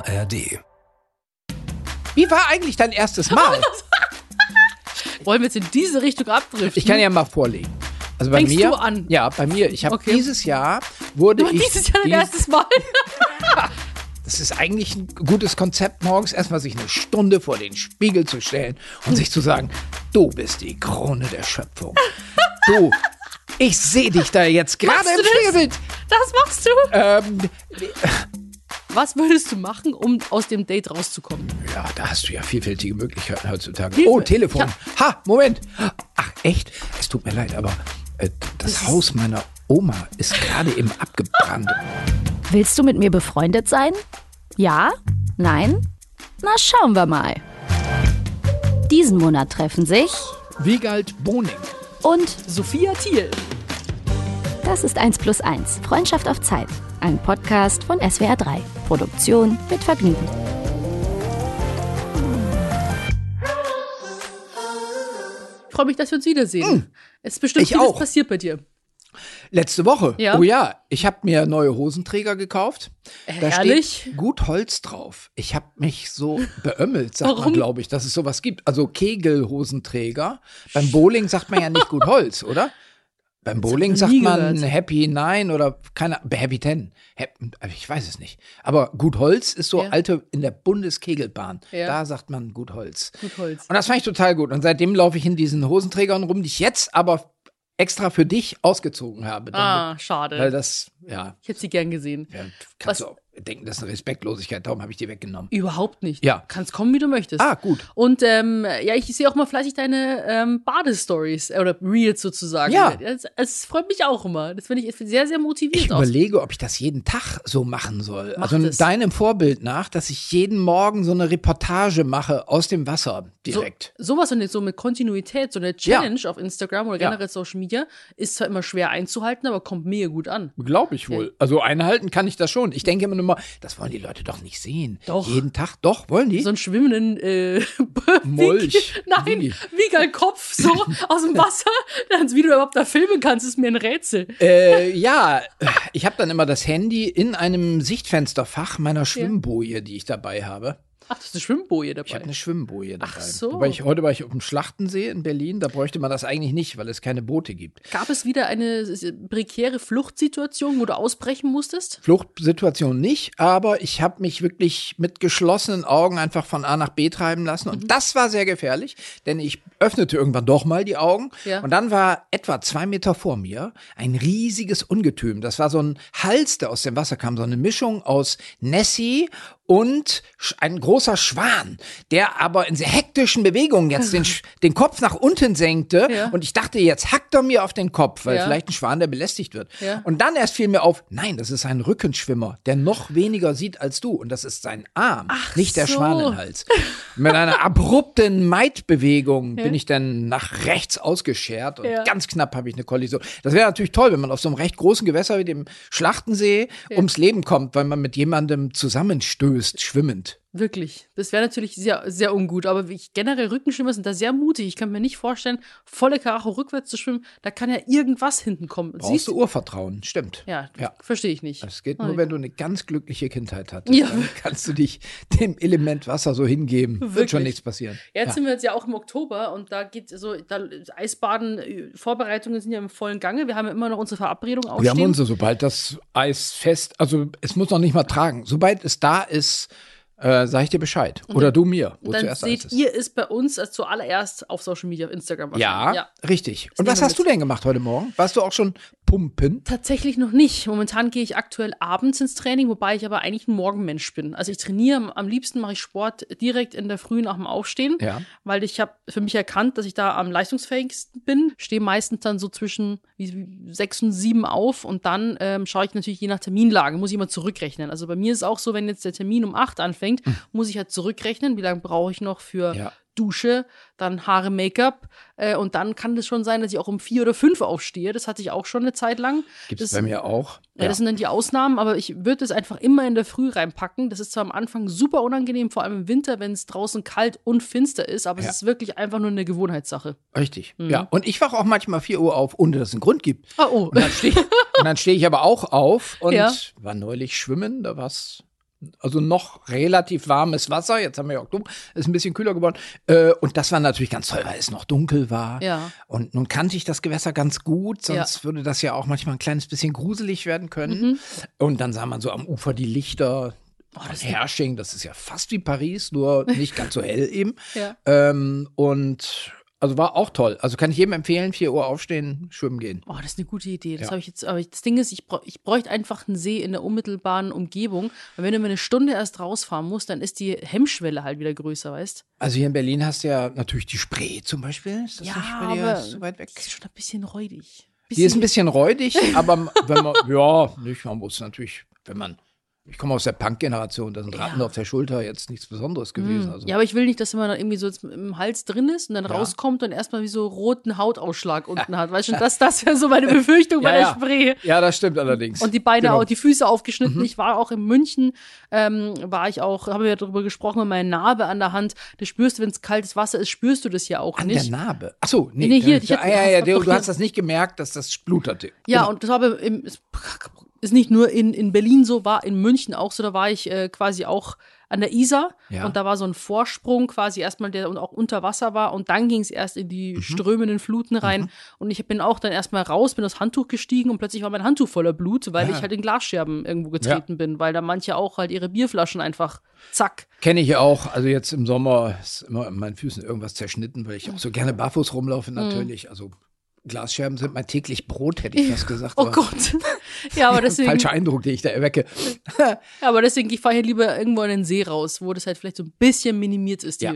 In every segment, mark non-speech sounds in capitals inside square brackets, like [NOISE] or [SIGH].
ARD. Wie war eigentlich dein erstes [LAUGHS] Mal? Wollen wir jetzt in diese Richtung abdriften? Ich kann ja mal vorlegen. Also bei Fängst mir, du an? Ja, bei mir. Ich habe Okay. dieses Jahr wurde Aber ich dieses Jahr dein dies- erstes Mal. [LAUGHS] Das ist eigentlich ein gutes Konzept, morgens erstmal sich eine Stunde vor den Spiegel zu stellen und sich zu sagen, du bist die Krone der Schöpfung. Du, ich sehe dich da jetzt gerade im? Spiegelbild. Das machst du. Ähm, Was würdest du machen, um aus dem Date rauszukommen? ja, da hast du ja vielfältige Möglichkeiten heutzutage. Hilfe. Oh, Telefon. Ich Ha, Moment. Ach, echt? Es tut mir leid, aber äh, das Haus meiner Oma ist gerade eben abgebrannt. Willst du mit mir befreundet sein? Ja? Nein? Na, schauen wir mal. Diesen Monat treffen sich Wiegald Boning. und Sophia Thiel. das ist 1 plus 1, Freundschaft auf Zeit. Ein Podcast von SWR 3. Produktion mit Vergnügen. Ich freue mich, dass wir uns wiedersehen. Es ist bestimmt. Ich vieles auch. passiert bei dir. Letzte Woche. Ja. Oh ja, ich habe mir neue Hosenträger gekauft. Da Herrlich. steht gut Holz drauf. Ich habe mich so [LAUGHS] beömmelt, sagt man, Warum? glaube ich, dass es sowas gibt. Also Kegelhosenträger. Beim Bowling sagt man ja nicht gut Holz, oder? Beim Bowling sagt man gehört. Happy Nine oder keine Happy Ten. Hap- Ich weiß es nicht. Aber gut Holz ist so Ja. alte in der Bundeskegelbahn. Ja. Da sagt man gut Holz. Gut Holz. Und das fand ich total gut. Und seitdem laufe ich in diesen Hosenträgern rum, die ich jetzt aber extra für dich ausgezogen habe. damit- Ah, schade. Weil das, ja, ich hätte sie gern gesehen. ja kannst Was- du auch denken, das ist eine Respektlosigkeit, darum habe ich die weggenommen. Überhaupt nicht. Ja. Kannst kommen, wie du möchtest. Ah, gut. Und ähm, ja, ich sehe auch mal fleißig deine ähm, Badestories äh, oder Reels sozusagen. Ja. Es, freut mich auch immer. Das finde ich sehr, sehr motivierend. Ich aus. überlege, ob ich das jeden Tag so machen soll. Mach also das. deinem Vorbild nach, dass ich jeden Morgen so eine Reportage mache aus dem Wasser direkt. So, sowas und jetzt so mit Kontinuität, so eine Challenge auf Instagram oder Ja. generell Social Media, ist zwar immer schwer einzuhalten, aber kommt mega gut an. Glaube ich wohl. Also einhalten kann ich das schon. Ich denke immer mal, das wollen die Leute doch nicht sehen. Doch. Jeden Tag, doch, wollen die? So einen schwimmenden äh, [LAUGHS] Molch. Nein, Wie? wie geil Kopf so [LAUGHS] aus dem Wasser. Dann, wie du überhaupt da filmen kannst, ist mir ein Rätsel. Äh, ja, ich habe dann immer das Handy in einem Sichtfensterfach meiner Schwimmboje, die ich dabei habe. Ach, das ist eine Schwimmboje dabei. Ich habe eine Schwimmboje dabei. Ach so. Wobei ich, heute war ich auf dem Schlachtensee in Berlin, da bräuchte man das eigentlich nicht, weil es keine Boote gibt. Gab es wieder eine prekäre Fluchtsituation, wo du ausbrechen musstest? Fluchtsituation nicht, aber ich habe mich wirklich mit geschlossenen Augen einfach von A nach B treiben lassen. Mhm. Und das war sehr gefährlich, denn ich öffnete irgendwann doch mal die Augen. Ja. Und dann war etwa zwei Meter vor mir ein riesiges Ungetüm. Das war so ein Hals, der aus dem Wasser kam, so eine Mischung aus Nessie und ein großer Schwan, der aber in sehr hektischen Bewegungen jetzt den, den Kopf nach unten senkte. Ja. Und ich dachte, jetzt hackt er mir auf den Kopf, weil Ja. vielleicht ein Schwan, der belästigt wird. Ja. Und dann erst fiel mir auf, nein, das ist ein Rückenschwimmer, der noch weniger sieht als du. Und das ist sein Arm, nicht der so. Schwanenhals. Mit einer abrupten Maidbewegung bin ich dann nach rechts ausgeschert und ganz knapp habe ich eine Kollision. Das wäre natürlich toll, wenn man auf so einem recht großen Gewässer wie dem Schlachtensee ums Leben kommt, weil man mit jemandem zusammenstößt, schwimmend. Wirklich. Das wäre natürlich sehr, sehr ungut. Aber ich, generell Rückenschwimmer sind da sehr mutig. Ich kann mir nicht vorstellen, volle Karacho rückwärts zu schwimmen. Da kann ja irgendwas hinten kommen. Brauchst du Urvertrauen, stimmt. Ja, Ja. verstehe ich nicht. Das geht nur, wenn du eine ganz glückliche Kindheit hattest. Ja. Dann kannst du dich dem Element Wasser so hingeben. Wird Wirklich. schon nichts passieren. Jetzt sind wir jetzt ja auch im Oktober und da geht so, da, Eisbaden, äh, Vorbereitungen sind ja im vollen Gange. Wir haben ja immer noch unsere Verabredung ausstehen. Wir haben unsere, sobald das Eis fest, also es muss noch nicht mal tragen. Sobald es da ist, äh, sage ich dir Bescheid. Oder du mir, wo Und dann seht ist. ihr es bei uns zuallererst auf Social Media, auf Instagram ja, wahrscheinlich. richtig. Und was hast du denn gemacht heute Morgen? Warst du auch schon pumpen? Tatsächlich noch nicht. Momentan gehe ich aktuell abends ins Training, wobei ich aber eigentlich ein Morgenmensch bin. Also ich trainiere, am- liebsten mache ich Sport direkt in der Früh nach dem Aufstehen, Ja. weil ich habe für mich erkannt, dass ich da am leistungsfähigsten bin. Stehe meistens dann so zwischen sechs und sieben auf und dann ähm, schaue ich natürlich je nach Terminlage, muss ich immer zurückrechnen. Also bei mir ist es auch so, wenn jetzt der Termin um acht anfängt, muss ich halt zurückrechnen, wie lange brauche ich noch für. Ja. Dusche, dann Haare, Make-up äh, und dann kann es schon sein, dass ich auch um vier oder fünf aufstehe. Das hatte ich auch schon eine Zeit lang. Gibt es bei mir auch. Ja, das sind dann die Ausnahmen, aber ich würde es einfach immer in der Früh reinpacken. Das ist zwar am Anfang super unangenehm, vor allem im Winter, wenn es draußen kalt und finster ist, aber Ja. es ist wirklich einfach nur eine Gewohnheitssache. Richtig. Mhm. Ja. Und ich wache auch manchmal 4 Uhr auf, ohne dass es einen Grund gibt. Oh, oh. Und dann stehe ich, stehe ich aber auch auf und Ja. war neulich schwimmen, da war es Also noch relativ warmes Wasser. Jetzt haben wir ja Oktober, ist ein bisschen kühler geworden. Äh, und das war natürlich ganz toll, weil es noch dunkel war. Ja. Und nun kannte ich das Gewässer ganz gut, sonst Ja. würde das ja auch manchmal ein kleines bisschen gruselig werden können. Mhm. Und dann sah man so am Ufer die Lichter Oh, von Hersching. Das ist ja fast wie Paris, nur nicht ganz so hell eben. Ja. Ähm, und also war auch toll. Also kann ich jedem empfehlen, 4 Uhr aufstehen, schwimmen gehen. Oh, das ist eine gute Idee. Das Ja. habe ich jetzt, aber das Ding ist, ich, ich bräuchte einfach einen See in der unmittelbaren Umgebung. Weil wenn du mal eine Stunde erst rausfahren musst, dann ist die Hemmschwelle halt wieder größer, weißt Also hier in Berlin hast du ja natürlich die Spree zum Beispiel. Ist das Ja, nicht bei dir aber so weit weg? Die ist schon ein bisschen räudig. Die ist ein bisschen räudig, [LAUGHS] aber wenn man, ja, nicht, man muss natürlich, wenn man, ich komme aus der Punk-Generation, da sind Ratten Ja. auf der Schulter jetzt nichts Besonderes gewesen. Also. Ja, aber ich will nicht, dass man dann irgendwie so im Hals drin ist und dann Ja. rauskommt und erstmal wie so roten Hautausschlag [LAUGHS] unten hat. Weißt du, das, das wäre so meine Befürchtung bei Ja, der ja. Spree. ja, das stimmt allerdings. Und die Beine, Genau. auch, die Füße aufgeschnitten. Ich war auch in München, ähm, war ich auch, haben wir ja darüber gesprochen, mit meiner Narbe an der Hand. Das spürst du, wenn es kaltes Wasser ist, spürst du das ja auch An nicht. der Narbe. Ach so, nee. Nee, hier, da- ich hab- ah, ja, ja, du, du hast das nicht gemerkt, dass das spluterte. Ja, Genau. und das aber im, ist, nicht nur in, in Berlin so, war in München auch so. Da war ich äh, quasi auch an der Isar Ja. und da war so ein Vorsprung quasi erstmal, der und auch unter Wasser war und dann ging es erst in die Mhm. strömenden Fluten rein und ich bin auch dann erstmal raus, bin aufs Handtuch gestiegen und plötzlich war mein Handtuch voller Blut, weil Ja. ich halt in Glasscherben irgendwo getreten bin, weil da manche auch halt ihre Bierflaschen einfach zack. Kenne ich auch. Also jetzt im Sommer ist immer an meinen Füßen irgendwas zerschnitten, weil ich auch so gerne barfuß rumlaufe natürlich. Also Glasscherben sind mein täglich Brot, hätte ich fast gesagt. Oh aber Gott. [LAUGHS] ja, aber deswegen, Falscher Eindruck, den ich da erwecke. [LAUGHS] ja, aber deswegen, ich fahre hier lieber irgendwo in den See raus, wo das halt vielleicht so ein bisschen minimiert ist, die, Ja.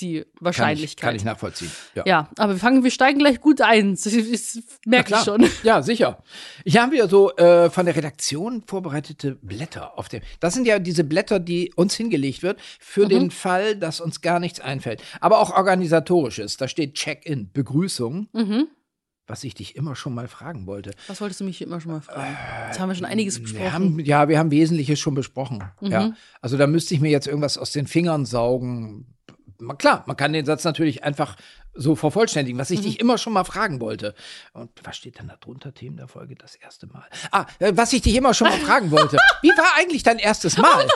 die Kann ich, Wahrscheinlichkeit. kann ich nachvollziehen. Ja. Ja, aber wir fangen, wir steigen gleich gut ein. Das, das merke ich schon. Ja, sicher. Hier haben wir so äh, von der Redaktion vorbereitete Blätter auf dem. Das sind ja diese Blätter, die uns hingelegt wird für Mhm. den Fall, dass uns gar nichts einfällt. Aber auch organisatorisches. Da steht Check-in, Begrüßung. Mhm. Was ich dich immer schon mal fragen wollte. Was wolltest du mich immer schon mal fragen? Jetzt haben wir schon einiges Wir besprochen. haben, ja, wir haben Wesentliches schon besprochen. Mhm. Ja. Also da müsste ich mir jetzt irgendwas aus den Fingern saugen. Klar, man kann den Satz natürlich einfach so vervollständigen, was ich Mhm. dich immer schon mal fragen wollte. Und was steht denn da drunter? Themen der Folge das erste Mal. Ah, äh, was ich dich immer schon mal [LAUGHS] fragen wollte. Wie war eigentlich dein erstes Mal?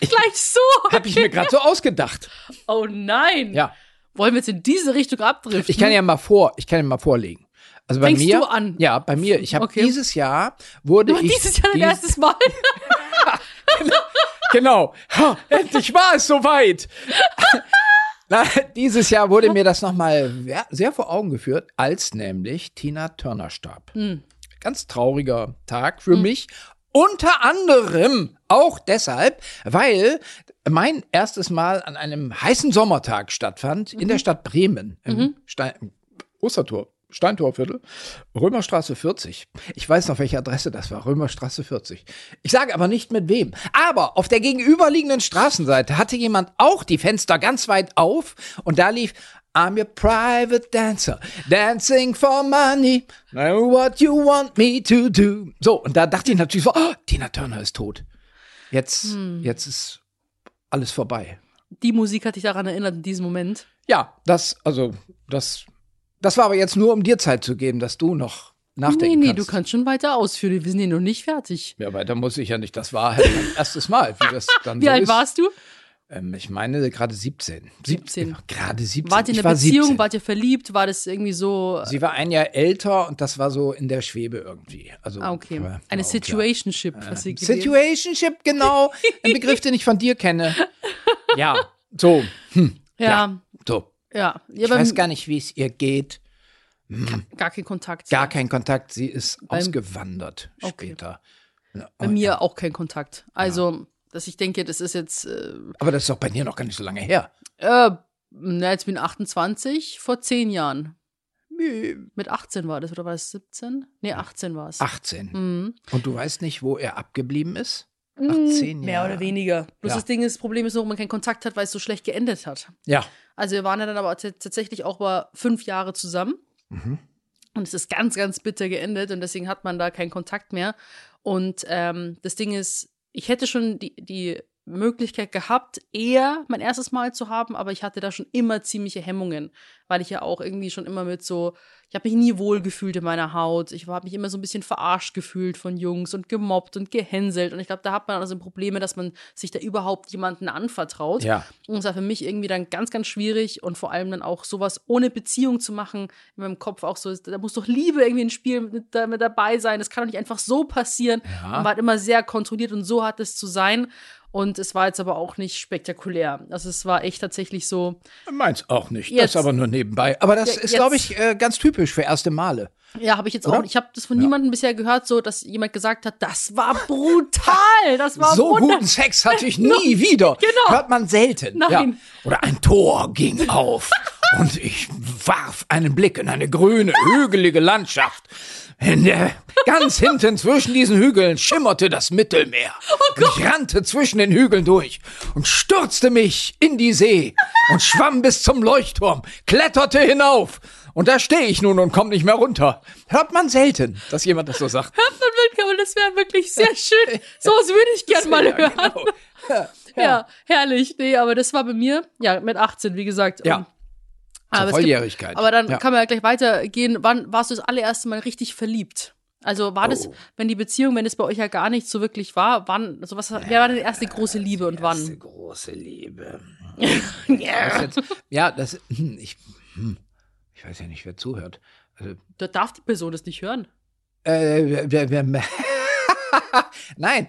Gleich so. Habe ich mir gerade so ausgedacht. Oh nein. Ja. Wollen wir jetzt in diese Richtung abdriften? Ich kann ja mal vor, ich kann ja mal vorlegen. Also bei Fängst mir, du an? ja, bei mir. Ich habe Okay. dieses Jahr wurde Nur ich dieses Jahr dein dies- erstes Mal. [LAUGHS] Genau. Ha, endlich war es soweit. [LAUGHS] Na, dieses Jahr wurde mir das nochmal sehr vor Augen geführt, als nämlich Tina Turner starb. Hm. Ganz trauriger Tag für mich. Unter anderem auch deshalb, weil mein erstes Mal an einem heißen Sommertag stattfand in Mhm. der Stadt Bremen, im Stein im Ostertor. Steintorviertel, Römerstraße 40. Ich weiß noch, welche Adresse das war, Römerstraße 40. Ich sage aber nicht mit wem. Aber auf der gegenüberliegenden Straßenseite hatte jemand auch die Fenster ganz weit auf und da lief I'm your private dancer, dancing for money, know what you want me to do. So, und da dachte ich natürlich so, oh, Tina Turner ist tot. Jetzt, jetzt ist alles vorbei. Die Musik hat dich daran erinnert in diesem Moment. Ja, das, also, das, das war aber jetzt nur, um dir Zeit zu geben, dass du noch Nee, nachdenken nee, kannst. du kannst schon weiter ausführen. Wir sind hier noch nicht fertig. Ja, weiter muss ich ja nicht. Das war halt mein erstes Mal, wie das [LAUGHS] dann Wie so alt ist. warst du? Ähm, ich meine gerade 17. 17. Gerade 17. Wart ihr in einer war Beziehung? 17. Wart ihr verliebt? War das irgendwie so. Sie war ein Jahr älter und das war so in der Schwebe irgendwie. Also, Ah, okay. aber- Eine klar. Situationship, gesehen? Situationship, genau. Ein Begriff, den ich von dir kenne. [LAUGHS] Ja, so. Hm, Ja, so. ja. ja Ich weiß gar nicht, wie es ihr geht. gar kein Kontakt. Gar kein Kontakt. Sie ist Beim- ausgewandert Okay. später. Ja, Bei mir auch kein Kontakt. Also, dass ich denke, das ist jetzt. Äh, Aber das ist doch bei dir noch gar nicht so lange her. äh, na, jetzt bin ich 28, vor zehn Jahren. Mit 18 war das, oder war es 17? Nee, 18 war es. 18. Mhm. Und du weißt nicht, wo er abgeblieben ist? 18 Mehr Jahre. oder weniger. Bloß Ja. das Ding ist, das Problem ist nur, man keinen Kontakt hat, weil es so schlecht geendet hat. Ja. Also wir waren ja dann aber tatsächlich auch mal fünf Jahre zusammen. Mhm. Und es ist ganz, ganz bitter geendet und deswegen hat man da keinen Kontakt mehr. Und ähm, das Ding ist, ich hätte schon die, die Möglichkeit gehabt, eher mein erstes Mal zu haben, aber ich hatte da schon immer ziemliche Hemmungen, weil ich ja auch irgendwie schon immer mit so ich habe mich nie wohl gefühlt in meiner Haut. Ich habe mich immer so ein bisschen verarscht gefühlt von Jungs und gemobbt und gehänselt. Und ich glaube, da hat man also Probleme, dass man sich da überhaupt jemanden anvertraut. Ja. Und es war für mich irgendwie dann ganz, ganz schwierig und vor allem dann auch sowas ohne Beziehung zu machen, in meinem Kopf auch so, da muss doch Liebe irgendwie ins Spiel mit, mit dabei sein. Das kann doch nicht einfach so passieren. Ja. Man war halt immer sehr kontrolliert und so hat es zu sein. Und es war jetzt aber auch nicht spektakulär. Also es war echt tatsächlich so, Meins auch nicht. Jetzt- das aber nur nebenbei. Aber das Ja, ist, glaube ich, äh, ganz typisch für erste Male. ja, habe ich jetzt Oder? auch, ich habe das von niemandem bisher gehört, so, dass jemand gesagt hat, das war brutal, das war so guten Sex hatte ich nie [LAUGHS] wieder. Genau. Hört man selten. Nein. Ja. Oder ein Tor ging auf [LAUGHS] und ich warf einen Blick in eine grüne, hügelige Landschaft. In der, ganz hinten zwischen diesen Hügeln schimmerte das Mittelmeer. und ich rannte zwischen den Hügeln durch und stürzte mich in die See und schwamm bis zum Leuchtturm, kletterte hinauf. Und da stehe ich nun und komme nicht mehr runter. Hört man selten, dass jemand das so sagt. Hört man wirklich, aber das wäre wirklich sehr [LAUGHS] schön. Sowas würde ich gern mal Ja, hören. genau. [LAUGHS] Ja, Ja. herrlich. Nee, aber das war bei mir, ja, mit 18, wie gesagt. Ja. Und- Zur aber es gibt- Volljährigkeit. Aber dann kann man ja gleich weitergehen. Wann warst du das allererste Mal richtig verliebt? Also war das, Oh. wenn die Beziehung, wenn es bei euch ja gar nicht so wirklich war, wann, also was, wer war deine erste große Liebe und Erste wann? große Liebe. [LAUGHS] Ja. Das jetzt, ja, das, hm, ich, hm, weiß ja nicht, wer zuhört. Also, Da darf die Person das nicht hören. äh, [LAUGHS] Nein,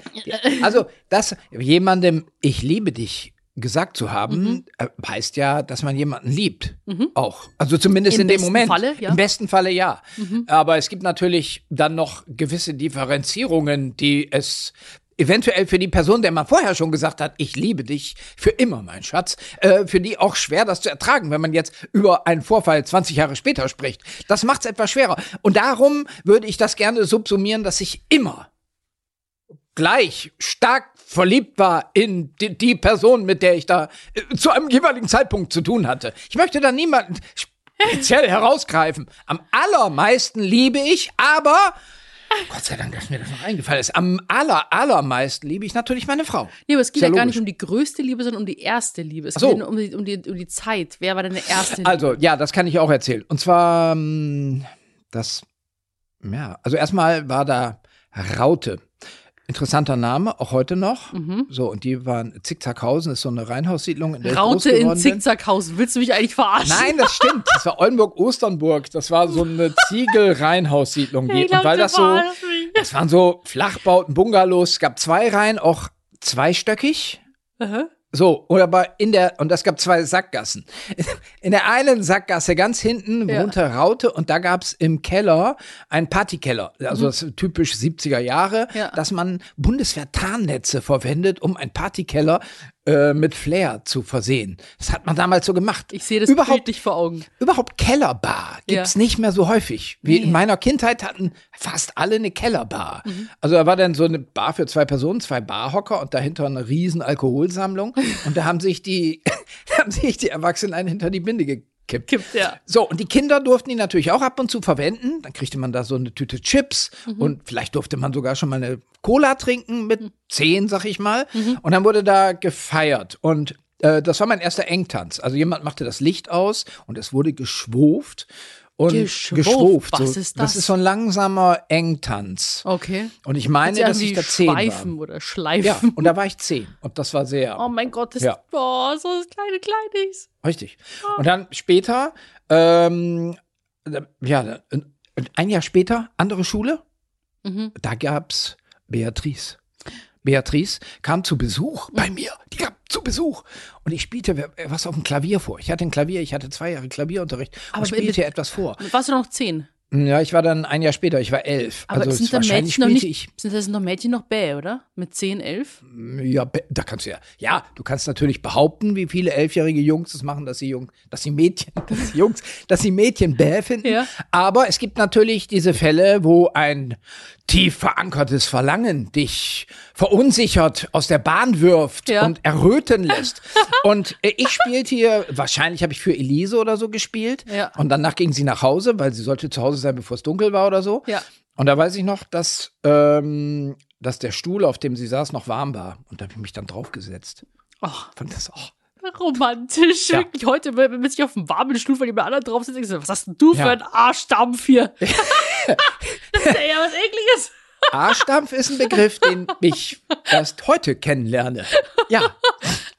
also, dass jemandem ich liebe dich gesagt zu haben, Mhm. äh, heißt ja, dass man jemanden liebt. Auch. Also zumindest Im in dem Moment. Falle, ja. Mhm. Im besten Falle ja. Aber es gibt natürlich dann noch gewisse Differenzierungen, die es eventuell für die Person, der man vorher schon gesagt hat, ich liebe dich für immer, mein Schatz, äh, für die auch schwer, das zu ertragen, wenn man jetzt über einen Vorfall 20 Jahre später spricht. Das macht es etwas schwerer. Und darum würde ich das gerne subsumieren, dass ich immer gleich stark verliebt war in die, die Person, mit der ich da äh, zu einem jeweiligen Zeitpunkt zu tun hatte. Ich möchte da niemanden speziell herausgreifen. Am allermeisten liebe ich, aber Gott sei Dank, dass mir das noch eingefallen ist. Am aller, allermeisten liebe ich natürlich meine Frau. Nee, aber es geht ja ja, gar nicht um die größte Liebe, sondern um die erste Liebe. Es so. geht um die, um, die, um die Zeit. Wer war deine erste Liebe? Also, ja, das kann ich auch erzählen. Und zwar, ähm, das, ja, also erstmal war da Raute. Interessanter Name, auch heute noch. So, und die waren Zickzackhausen, ist so eine Reihenhaussiedlung, in der Raute in. Zickzackhausen. Willst du mich eigentlich verarschen? Nein, das stimmt. Das war Oldenburg-Osternburg. Das war so eine [LAUGHS] Ich glaub, Und weil das so, das waren so Flachbauten, Bungalows. Es gab zwei Reihen, auch zweistöckig. Aha. So, oder aber in der, und es gab zwei Sackgassen. [LAUGHS] In der einen Sackgasse ganz hinten Ja. wohnte Raute und da gab's im Keller einen Partykeller. Also das ist typisch 70er Jahre, Mhm. Ja. dass man Bundeswehr-Tarnnetze verwendet, um einen Partykeller äh, mit Flair zu versehen. Das hat man damals so gemacht. Ich sehe das überhaupt, bildlich vor Augen. überhaupt Kellerbar gibt's Ja. nicht mehr so häufig. Wie in Nee. meiner Kindheit hatten fast alle eine Kellerbar. Mhm. Also da war dann so eine Bar für zwei Personen, zwei Barhocker und dahinter eine riesen Alkoholsammlung. und da haben sich die, [LAUGHS] haben sich die Erwachsenen einen hinter die Binde gekippt. Kippt, ja. So, und die Kinder durften die natürlich auch ab und zu verwenden. Dann kriegte man da so eine Tüte Chips und vielleicht durfte man sogar schon mal eine Cola trinken mit zehn, sag ich mal. Und dann wurde da gefeiert. Und äh, das war mein erster Engtanz. Also jemand machte das Licht aus und es wurde geschwoft. Und Geschwoft? Was so. ist das? Das ist so ein langsamer Engtanz. Okay. Und ich meine, dass ich da zehn Schweifen war. oder Schleifen. Ja, und da war ich zehn. Und das war sehr. Oh mein Gott, das Ja. oh, so das kleine Kleines. Richtig. Und dann später, ähm, äh, ja, ein Jahr später, andere Schule, Mhm. da gab's Beatrice. Beatrice kam zu Besuch bei mir. Die kam zu Besuch. Und ich spielte was auf dem Klavier vor. Ich hatte ein Klavier, ich hatte zwei Jahre Klavierunterricht Aber und mit- spielte etwas vor. Warst du noch zehn? Ja, ich war dann ein Jahr später, ich war elf. Aber also sind da Mädchen noch nicht, sind das noch Mädchen noch bäh, oder? Mit zehn, elf? ich. Ja, da kannst du ja. Ja, du kannst natürlich behaupten, wie viele elfjährige Jungs das machen, dass sie Jung, dass sie Mädchen, [LAUGHS] dass sie Jungs, dass sie Mädchen bäh finden. Ja. Aber es gibt natürlich diese Fälle, wo ein tief verankertes Verlangen dich verunsichert aus der Bahn wirft Ja. und erröten lässt. [LAUGHS] und äh, ich spielte hier, wahrscheinlich habe ich für Elise oder so gespielt. Ja. Und danach ging sie nach Hause, weil sie sollte zu Hause sein, bevor es dunkel war oder so. Ja. Und da weiß ich noch, dass, ähm, dass der Stuhl, auf dem sie saß, noch warm war. Und da habe ich mich dann draufgesetzt. Oh, Fand das, oh, romantisch. Ja. Wirklich heute, wenn man sich auf dem warmen Stuhl von jemand anderem drauf sitzt, denkst du, was hast denn du Ja. für ein Arschdampf hier? [LAUGHS] das ist ja eher was Ekliges. Arschdampf ist ein Begriff, den ich erst heute kennenlerne. Ja,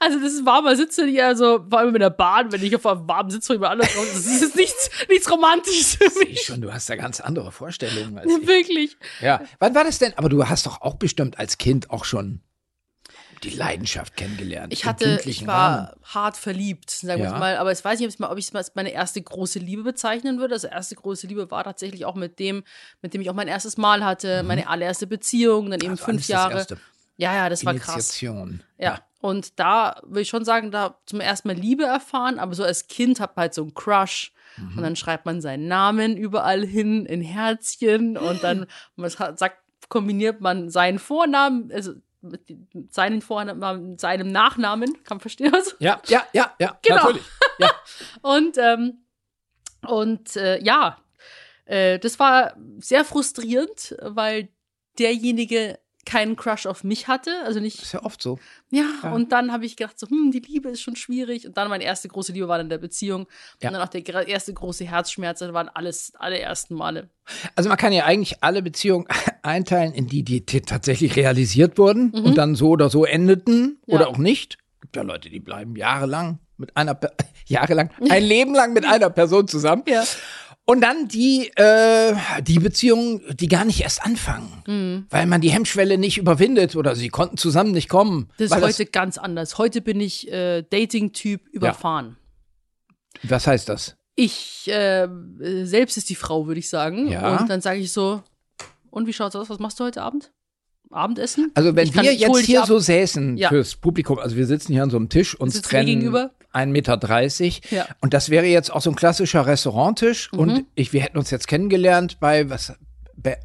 Also das ist warmer Sitzen, ja, also vor allem in der Bahn, wenn ich auf einem warmen Sitz jemand anderem drauf das ist nichts, nichts Romantisches für ich mich. schon, du hast da ganz andere Vorstellungen als [LAUGHS] ich. Wirklich. Ja, wann war das denn? Aber du hast doch auch bestimmt als Kind auch schon die Leidenschaft kennengelernt. Ich hatte, ich war Rahmen. hart verliebt, sagen wir Ja. mal, aber ich weiß nicht, ob ich es mal, ob ich es mal als meine erste große Liebe bezeichnen würde. Also erste große Liebe war tatsächlich auch mit dem, mit dem ich auch mein erstes Mal hatte, meine allererste Beziehung, dann eben Also fünf alles das Jahre. erste. Ja, ja, das war krass. Initiation. Ja. Und da würde ich schon sagen, da zum ersten Mal Liebe erfahren, aber so als Kind hat man halt so einen Crush. Mhm. Und dann schreibt man seinen Namen überall hin in Herzchen und dann [LAUGHS] man sagt, kombiniert man seinen Vornamen, also mit seinen Vornamen, mit seinem Nachnamen, kann man verstehen was? Ja, ja, ja, ja, Genau. natürlich. Ja. [LAUGHS] Und, ähm, und äh, ja, äh, das war sehr frustrierend, weil derjenige keinen Crush auf mich hatte, also nicht Ist ja oft so. ja, Ja. und dann habe ich gedacht, so, hm, die Liebe ist schon schwierig. Und dann meine erste große Liebe war dann der Beziehung. Ja. Und dann auch der erste große Herzschmerz. Das waren alles, alle ersten Male. Also man kann ja eigentlich alle Beziehungen [LAUGHS] einteilen, in die, die tatsächlich realisiert wurden und dann so oder so endeten Mhm. Ja. oder auch nicht. Gibt ja Leute, die bleiben jahrelang mit einer, [LAUGHS] jahrelang, ein Leben lang mit einer Person zusammen. Ja. Und dann die, äh, die Beziehungen, die gar nicht erst anfangen, Mhm. weil man die Hemmschwelle nicht überwindet oder sie konnten zusammen nicht kommen. Das ist heute ganz anders. Heute bin ich äh, Dating-Typ überfahren. was heißt das? Ich äh, selbst ist die Frau, würde ich sagen. Ja. Und dann sage ich so, und wie schaut's aus? Was machst du heute Abend? Abendessen? Also wenn Ich wir jetzt hier so säßen Ja. fürs Publikum, also wir sitzen hier an so einem Tisch, uns mir trennen gegenüber. 1,30 Meter Ja. und das wäre jetzt auch so ein klassischer Restauranttisch Mhm. und ich, wir hätten uns jetzt kennengelernt bei was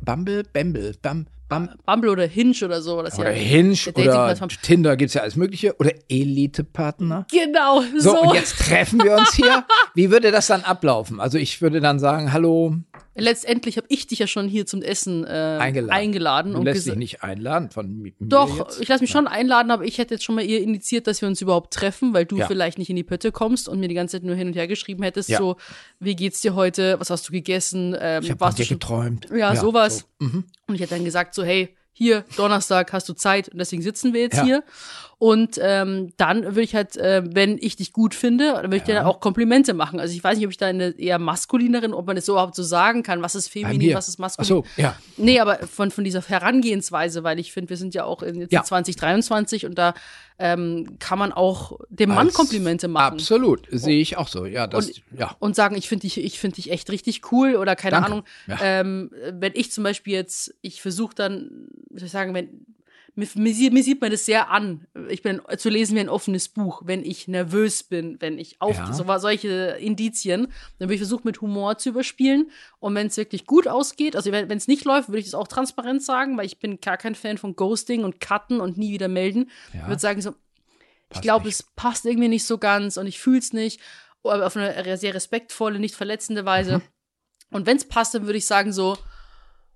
Bumble, Bamble, Bam, Bam, Bumble oder Hinge oder so. Das oder ja Hinge der oder. Tinder gibt's ja alles mögliche oder Elite-Partner. Genau, So, so. und jetzt treffen wir uns hier. [LAUGHS] Wie würde das dann ablaufen? Also ich würde dann sagen, hallo, Letztendlich habe ich dich ja schon hier zum Essen äh, Eingeladen. eingeladen du und lässt dich nicht einladen von mi- mir Doch, jetzt? ich lasse mich schon einladen, aber ich hätte jetzt schon mal ihr initiiert, dass wir uns überhaupt treffen, weil du Ja. vielleicht nicht in die Pötte kommst und mir die ganze Zeit nur hin und her geschrieben hättest, Ja. so, wie geht's dir heute, was hast du gegessen, ähm, Ich habe dir du schon, geträumt. ja, sowas. so. Mhm. Und ich hätte dann gesagt, so, hey, hier, Donnerstag hast du Zeit und deswegen sitzen wir jetzt Ja. hier. Und ähm, dann würde ich halt, äh, wenn ich dich gut finde, dann würde ich dir dann auch Komplimente machen. Also ich weiß nicht, ob ich da eine eher maskulinerin, ob man das so überhaupt so sagen kann, was ist feminin, was ist Ach maskulin. so, ja. Nee, aber von, von dieser Herangehensweise, weil ich finde, wir sind ja auch in jetzt Ja. 2023 und da ähm, kann man auch dem Mann Als- Komplimente machen. Absolut, sehe ich auch so. Ja, das, Und- ja. Und sagen, ich finde dich, ich finde dich echt richtig cool oder keine Danke. Ahnung. Ja. Ähm, wenn ich zum Beispiel jetzt, ich versuche dann, soll ich sagen, wenn mir, mir, sieht- mir sieht man das sehr an. Ich bin zu lesen wie ein offenes Buch, wenn ich nervös bin, wenn ich auf Ja. so solche Indizien, dann würde ich versuchen, mit Humor zu überspielen. Und wenn es wirklich gut ausgeht, also wenn es nicht läuft, würde ich es auch transparent sagen, weil ich bin gar kein Fan von Ghosting und Cutten und nie wieder melden. Ja. Ich würde sagen, so, ich glaube, es passt irgendwie nicht so ganz und ich fühle es nicht. Aber auf eine sehr respektvolle, nicht verletzende Weise. Mhm. Und wenn es passt, dann würde ich sagen so,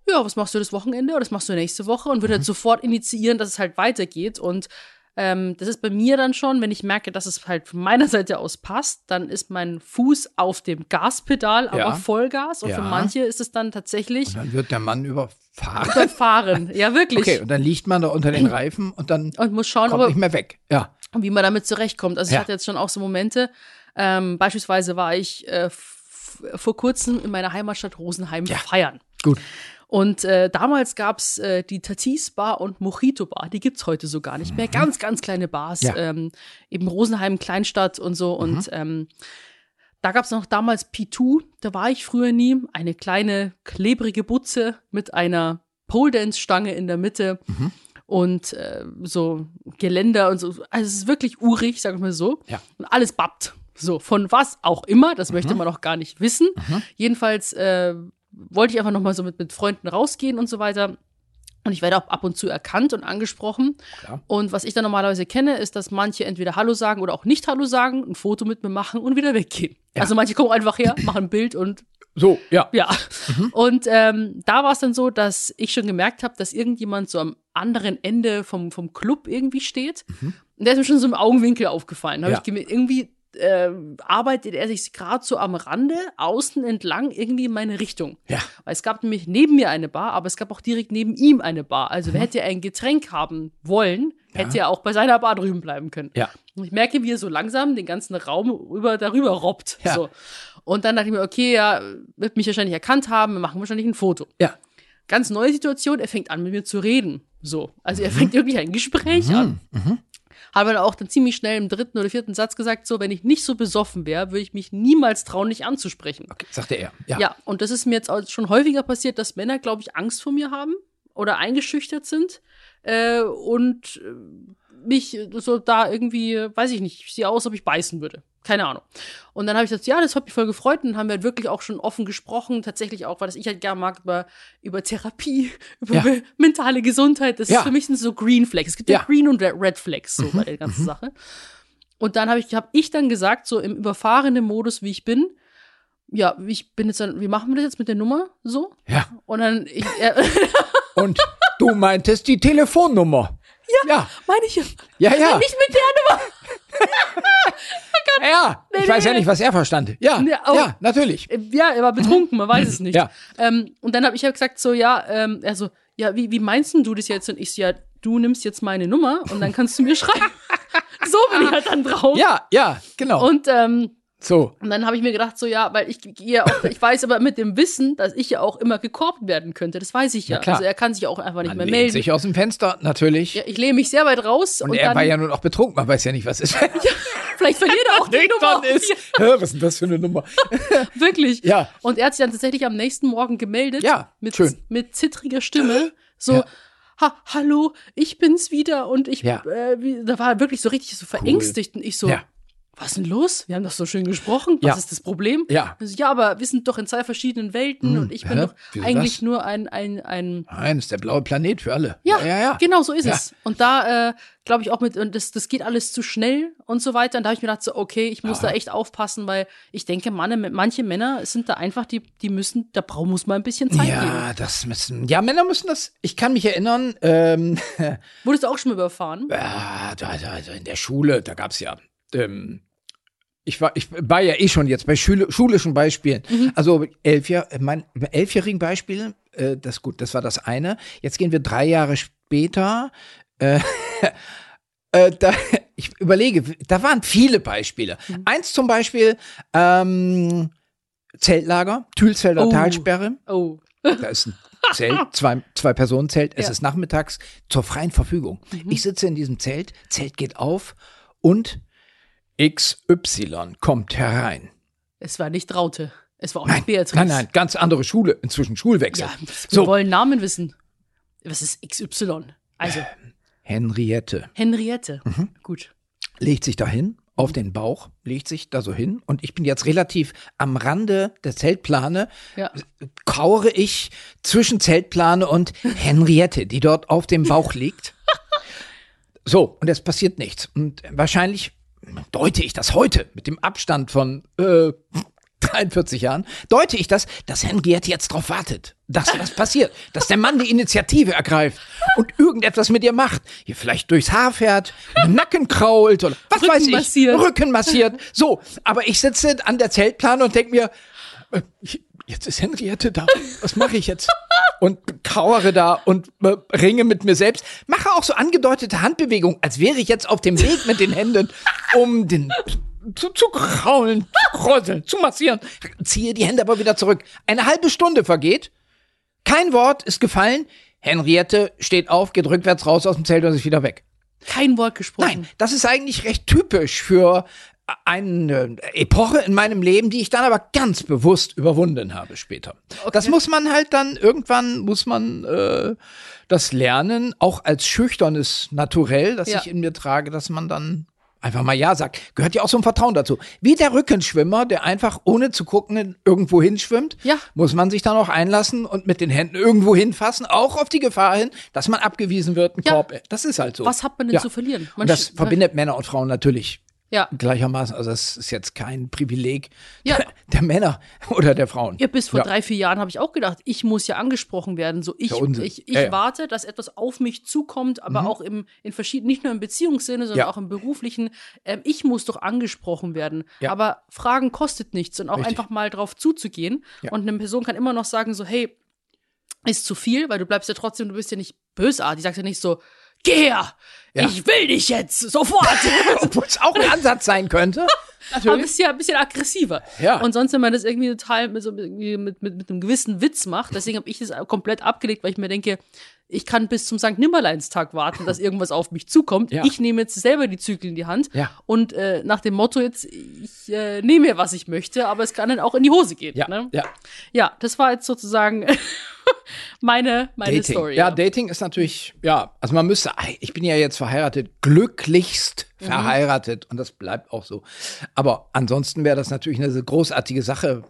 ja, was machst du das Wochenende oder das machst du nächste Woche und würde Mhm. halt sofort initiieren, dass es halt weitergeht. Und ähm, das ist bei mir dann schon, wenn ich merke, dass es halt von meiner [LAUGHS] Seite aus passt, dann ist mein Fuß auf dem Gaspedal, aber Ja. Vollgas. Und für Ja. manche ist es dann tatsächlich Und dann wird der Mann überfahren. beim Fahren. [LAUGHS] Ja, wirklich. Okay, und dann liegt man da unter den [CLEARS THROAT] Reifen und dann Und muss schauen, kommt ob nicht mehr weg. Ja. und wie man damit zurechtkommt. Also ich Ja. hatte jetzt schon auch so Momente. Ähm, beispielsweise war ich äh, vor kurzem in meiner Heimatstadt Rosenheim feiern. Gut. Und äh, damals gab's äh, die Tatis Bar und Mojito Bar. Die gibt's heute so gar nicht mehr. Ganz, ganz kleine Bars. Ja. Ähm, eben Rosenheim, Kleinstadt und so. Und ähm, da gab's noch damals P2. Da war ich früher nie. Eine kleine, klebrige Butze mit einer Pole Dance Stange in der Mitte. Und äh, so Geländer und so. Also es ist wirklich urig, sag ich mal so. Ja. Und alles babbt. So, von was auch immer, das möchte man noch gar nicht wissen. Jedenfalls äh, wollte ich einfach noch mal so mit, mit Freunden rausgehen und so weiter. Und ich werde auch ab und zu erkannt und angesprochen. Klar. Und was ich dann normalerweise kenne, ist, dass manche entweder Hallo sagen oder auch nicht Hallo sagen, ein Foto mit mir machen und wieder weggehen. Ja. Also manche kommen einfach her, machen ein Bild und So, ja. ja. Und ähm, da war es dann so, dass ich schon gemerkt habe, dass irgendjemand so am anderen Ende vom, vom Club irgendwie steht. Und der ist mir schon so im Augenwinkel aufgefallen. Da Ja. hab ich irgendwie äh, arbeitet er sich gerade so am Rande, außen entlang, irgendwie in meine Richtung. Ja. Weil es gab nämlich neben mir eine Bar, aber es gab auch direkt neben ihm eine Bar. Also Mhm. wer hätte ein Getränk haben wollen, hätte er auch bei seiner Bar drüben bleiben können. Ja. Und ich merke, wie er so langsam den ganzen Raum über, darüber robbt. Ja. So. Und dann dachte ich mir, okay, ja, wird mich wahrscheinlich erkannt haben, wir machen wahrscheinlich ein Foto. Ja. Ganz neue Situation, er fängt an mit mir zu reden. So. Also Mhm. er fängt wirklich ein Gespräch an. Habe dann auch dann ziemlich schnell im dritten oder vierten Satz gesagt, so, wenn ich nicht so besoffen wäre, würde ich mich niemals trauen, dich anzusprechen. Okay, sagte er. Ja. Ja. und das ist mir jetzt auch schon häufiger passiert, dass Männer, glaube ich, Angst vor mir haben oder eingeschüchtert sind äh, und äh, mich so da irgendwie, weiß ich nicht, ich sehe aus, ob ich beißen würde. Keine Ahnung. Und dann habe ich gesagt, ja, das hat mich voll gefreut. Und dann haben wir halt wirklich auch schon offen gesprochen. Tatsächlich auch, weil das ich halt gerne mag, über, über Therapie, [LAUGHS] über Ja. me- mentale Gesundheit. Das Ja. ist für mich sind so Green Flags. Es gibt ja, Ja. Green und Red Flags so bei der ganzen Sache. Und dann habe ich, hab ich dann gesagt, so im überfahrenen Modus, wie ich bin, ja, ich bin jetzt dann, wie machen wir das jetzt mit der Nummer? So? ja. Und dann, ich, äh, Und du meintest die Telefonnummer. Ja. Ja, meine ich ja. ja. Ja, Nicht mit der Nummer. [LAUGHS] ja. Ich Nee, weiß ja nee. nicht, was er verstand. Ja, oh. ja, natürlich. Ja, er war betrunken, man weiß [LAUGHS] es nicht. Ja. Ähm, und dann habe ich halt gesagt, so, ja, ähm, er so, ja, wie, wie meinst denn du das jetzt? Und ich so, ja, du nimmst jetzt meine Nummer und dann kannst du mir schreiben. [LAUGHS] so bin ich halt dann drauf. Ja, ja, genau. Und, ähm, so. und dann habe ich mir gedacht, so, ja, weil ich gehe auch, ich weiß aber mit dem Wissen, dass ich ja auch immer gekorbt werden könnte. Das weiß ich ja. Klar. Also er kann sich auch einfach nicht Man mehr lehnt melden. sich aus dem Fenster, natürlich. Ja, ich lehne mich sehr weit raus und, und, er war ja nun auch betrunken, man weiß ja nicht, was ist. [LAUGHS] vielleicht verliert er auch die Nummer. Ist, Hä, was ist denn das für eine Nummer? [LAUGHS] Wirklich. Ja. Und er hat sich dann tatsächlich am nächsten Morgen gemeldet. Ja, mit, schön. mit zittriger Stimme. So, Ja. ha, hallo, ich bin's wieder. Und ich, Ja. äh, wie, da war er wirklich so richtig so verängstigt. Und ich so, Ja. Was ist denn los? Wir haben doch so schön gesprochen. Was Ja. ist das Problem? Ja. Also, ja, aber wir sind doch in zwei verschiedenen Welten Hm, und ich bin hä? doch eigentlich das? nur ein, ein, ein Nein, ist der blaue Planet für alle. ja, ja, ja. genau so ist Ja. es. Und da äh, glaube ich auch mit, und das, das geht alles zu schnell und so weiter. Und da habe ich mir gedacht, so, okay, ich muss Ja. da echt aufpassen, weil ich denke, Mann, manche Männer sind da einfach, die, die müssen, da braucht muss man ein bisschen Zeit geben. Ja, das müssen. Ja, Männer müssen das. Ich kann mich erinnern, ähm, [LAUGHS] Wurdest du auch schon mal überfahren? Ja, da, da, also in der Schule, da gab's ja. Ähm, ich war, ich war ja eh schon jetzt bei Schule, schulischen Beispielen. Also elf Jahr, mein elfjährigen Beispiel, äh, das gut, das war das eine. Jetzt gehen wir drei Jahre später. Äh, [LAUGHS] äh, da, [LAUGHS] ich überlege, da waren viele Beispiele. Eins zum Beispiel ähm, Zeltlager, Thülsfelder Oh. Talsperre. Oh. Da ist ein Zelt, [LAUGHS] zwei, zwei Personen Zelt. Es Ja. ist nachmittags zur freien Verfügung. Ich sitze in diesem Zelt, Zelt geht auf und XY kommt herein. Es war nicht Raute. Es war auch Nein, nicht Beatrice. nein, nein, ganz andere Schule, inzwischen Schulwechsel. Ja, wir so, wollen Namen wissen. Was ist XY? Also, Henriette Henriette. Mhm. Gut. legt sich dahin auf den Bauch, legt sich da so hin und ich bin jetzt relativ am Rande der Zeltplane, Ja. kauere ich zwischen Zeltplane und Henriette, die dort auf dem Bauch liegt. [LAUGHS] So, und es passiert nichts. Und wahrscheinlich deute ich das heute mit dem Abstand von äh, 43 Jahren, deute ich das, dass Henriette jetzt drauf wartet, dass was passiert, dass der Mann die Initiative ergreift und irgendetwas mit ihr macht. Hier vielleicht durchs Haar fährt, Nacken krault oder was Rücken weiß ich. massiert. Rücken massiert. So, aber ich sitze an der Zeltplane und denke mir, jetzt ist Henriette da. Was mache ich jetzt? Und kauere da und äh, ringe mit mir selbst. Mache auch so angedeutete Handbewegungen, als wäre ich jetzt auf dem Weg mit den Händen, um den zu, zu kraulen, zu kräuseln, zu massieren. Ziehe die Hände aber wieder zurück. Eine halbe Stunde vergeht. Kein Wort ist gefallen. Henriette steht auf, geht rückwärts raus aus dem Zelt und ist wieder weg. Kein Wort gesprochen. Nein, das ist eigentlich recht typisch für eine Epoche in meinem Leben, die ich dann aber ganz bewusst überwunden habe später. Das muss man halt dann irgendwann muss man äh, das lernen, auch als schüchternes Naturell, das Ja. ich in mir trage, dass man dann einfach mal ja sagt. Gehört ja auch so ein Vertrauen dazu. Wie der Rückenschwimmer, der einfach ohne zu gucken irgendwo hinschwimmt, Ja. muss man sich dann auch einlassen und mit den Händen irgendwo hinfassen, auch auf die Gefahr hin, dass man abgewiesen wird, ein Ja. Korb. Das ist halt so. Was hat man denn Ja. zu verlieren? Man Und das verbindet Männer und Frauen natürlich Ja. Gleichermaßen, also das ist jetzt kein Privileg Ja. der Männer [LAUGHS] oder der Frauen. Ja, bis vor Ja. drei, vier Jahren habe ich auch gedacht, ich muss ja angesprochen werden. So, ich, ich, ich Ja, warte, dass etwas auf mich zukommt, aber auch im, in verschiedenen, nicht nur im Beziehungssinne, sondern auch im beruflichen. Ähm, ich muss doch angesprochen werden. Aber Fragen kostet nichts und auch Richtig. einfach mal drauf zuzugehen. Und eine Person kann immer noch sagen, so, hey, ist zu viel, weil du bleibst ja trotzdem, du bist ja nicht bösartig. Die sagt ja nicht so, geh her, Ja. ich will dich jetzt, sofort. [LAUGHS] Obwohl es auch ein Ansatz sein könnte. [LAUGHS] Aber ein bisschen, ein bisschen aggressiver. Ja. Und sonst, wenn man das irgendwie total mit, so, irgendwie mit, mit, mit einem gewissen Witz macht, deswegen habe ich das komplett abgelegt, weil ich mir denke, ich kann bis zum St. Nimmerleinstag warten, dass irgendwas auf mich zukommt. Ja. Ich nehme jetzt selber die Zügel in die Hand Ja. und äh, nach dem Motto jetzt, ich äh, nehme mir, was ich möchte, aber es kann dann auch in die Hose gehen. Ja, ne? ja. ja das war jetzt sozusagen [LAUGHS] [LAUGHS] meine, meine Dating. Story. ja, Dating ist natürlich, ja, also man müsste, ich bin ja jetzt verheiratet, glücklichst Mhm. verheiratet und das bleibt auch so. Aber ansonsten wäre das natürlich eine großartige Sache,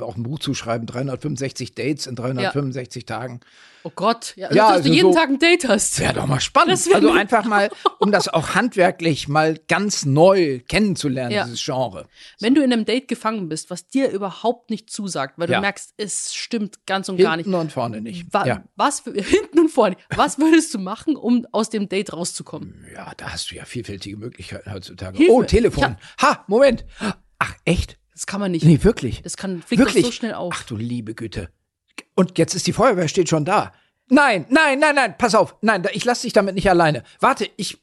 auch ein Buch zu schreiben, 365 Dates in 365 Tagen. Oh Gott, ja, also, Ja, dass also du jeden so- Tag ein Date hast. Wäre doch mal spannend. Also einfach mal, um das auch handwerklich mal ganz neu kennenzulernen, Ja. dieses Genre. Wenn du in einem Date gefangen bist, was dir überhaupt nicht zusagt, weil Ja. du merkst, es stimmt ganz und gar nicht. Hinten und vorne nicht. Wa Ja. Was für, [LAUGHS] hinten und vorne. Was würdest du machen, um aus dem Date rauszukommen? ja, da hast du ja vielfältige Möglichkeiten heutzutage. Hilfe. Oh, Telefon. Ha, Moment. Ach, echt? Das kann man nicht. Nee, wirklich. Das kann fliegt Wirklich? so schnell auf. Ach du liebe Güte. Und jetzt ist die Feuerwehr steht schon da. Nein, nein, nein, nein, pass auf. Nein, ich lasse dich damit nicht alleine. Warte, ich.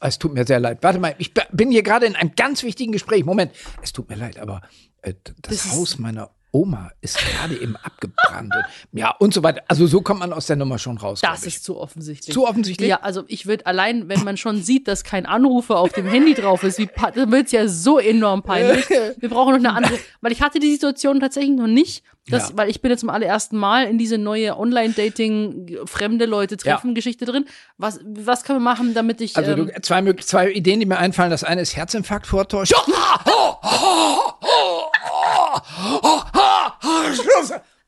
Es tut mir sehr leid. Warte mal, ich bin hier gerade in einem ganz wichtigen Gespräch. Moment, es tut mir leid, aber äh, das, Das Haus meiner Oma ist gerade eben abgebrannt. Ja, und so weiter. Also so kommt man aus der Nummer schon raus. Das ist zu offensichtlich. zu offensichtlich. Ja, also ich würde allein, wenn man schon sieht, dass kein Anrufer auf dem Handy drauf ist, wie dann wird's ja so enorm peinlich. Wir brauchen noch eine andere, weil ich hatte die Situation tatsächlich noch nicht, dass, Ja. weil ich bin jetzt zum allerersten Mal in diese neue Online-Dating, fremde Leute treffen Geschichte drin. Was, was kann man machen, damit ich, Also ähm, du, zwei, mög- zwei Ideen, die mir einfallen. Das eine ist Herzinfarkt vortäuschen.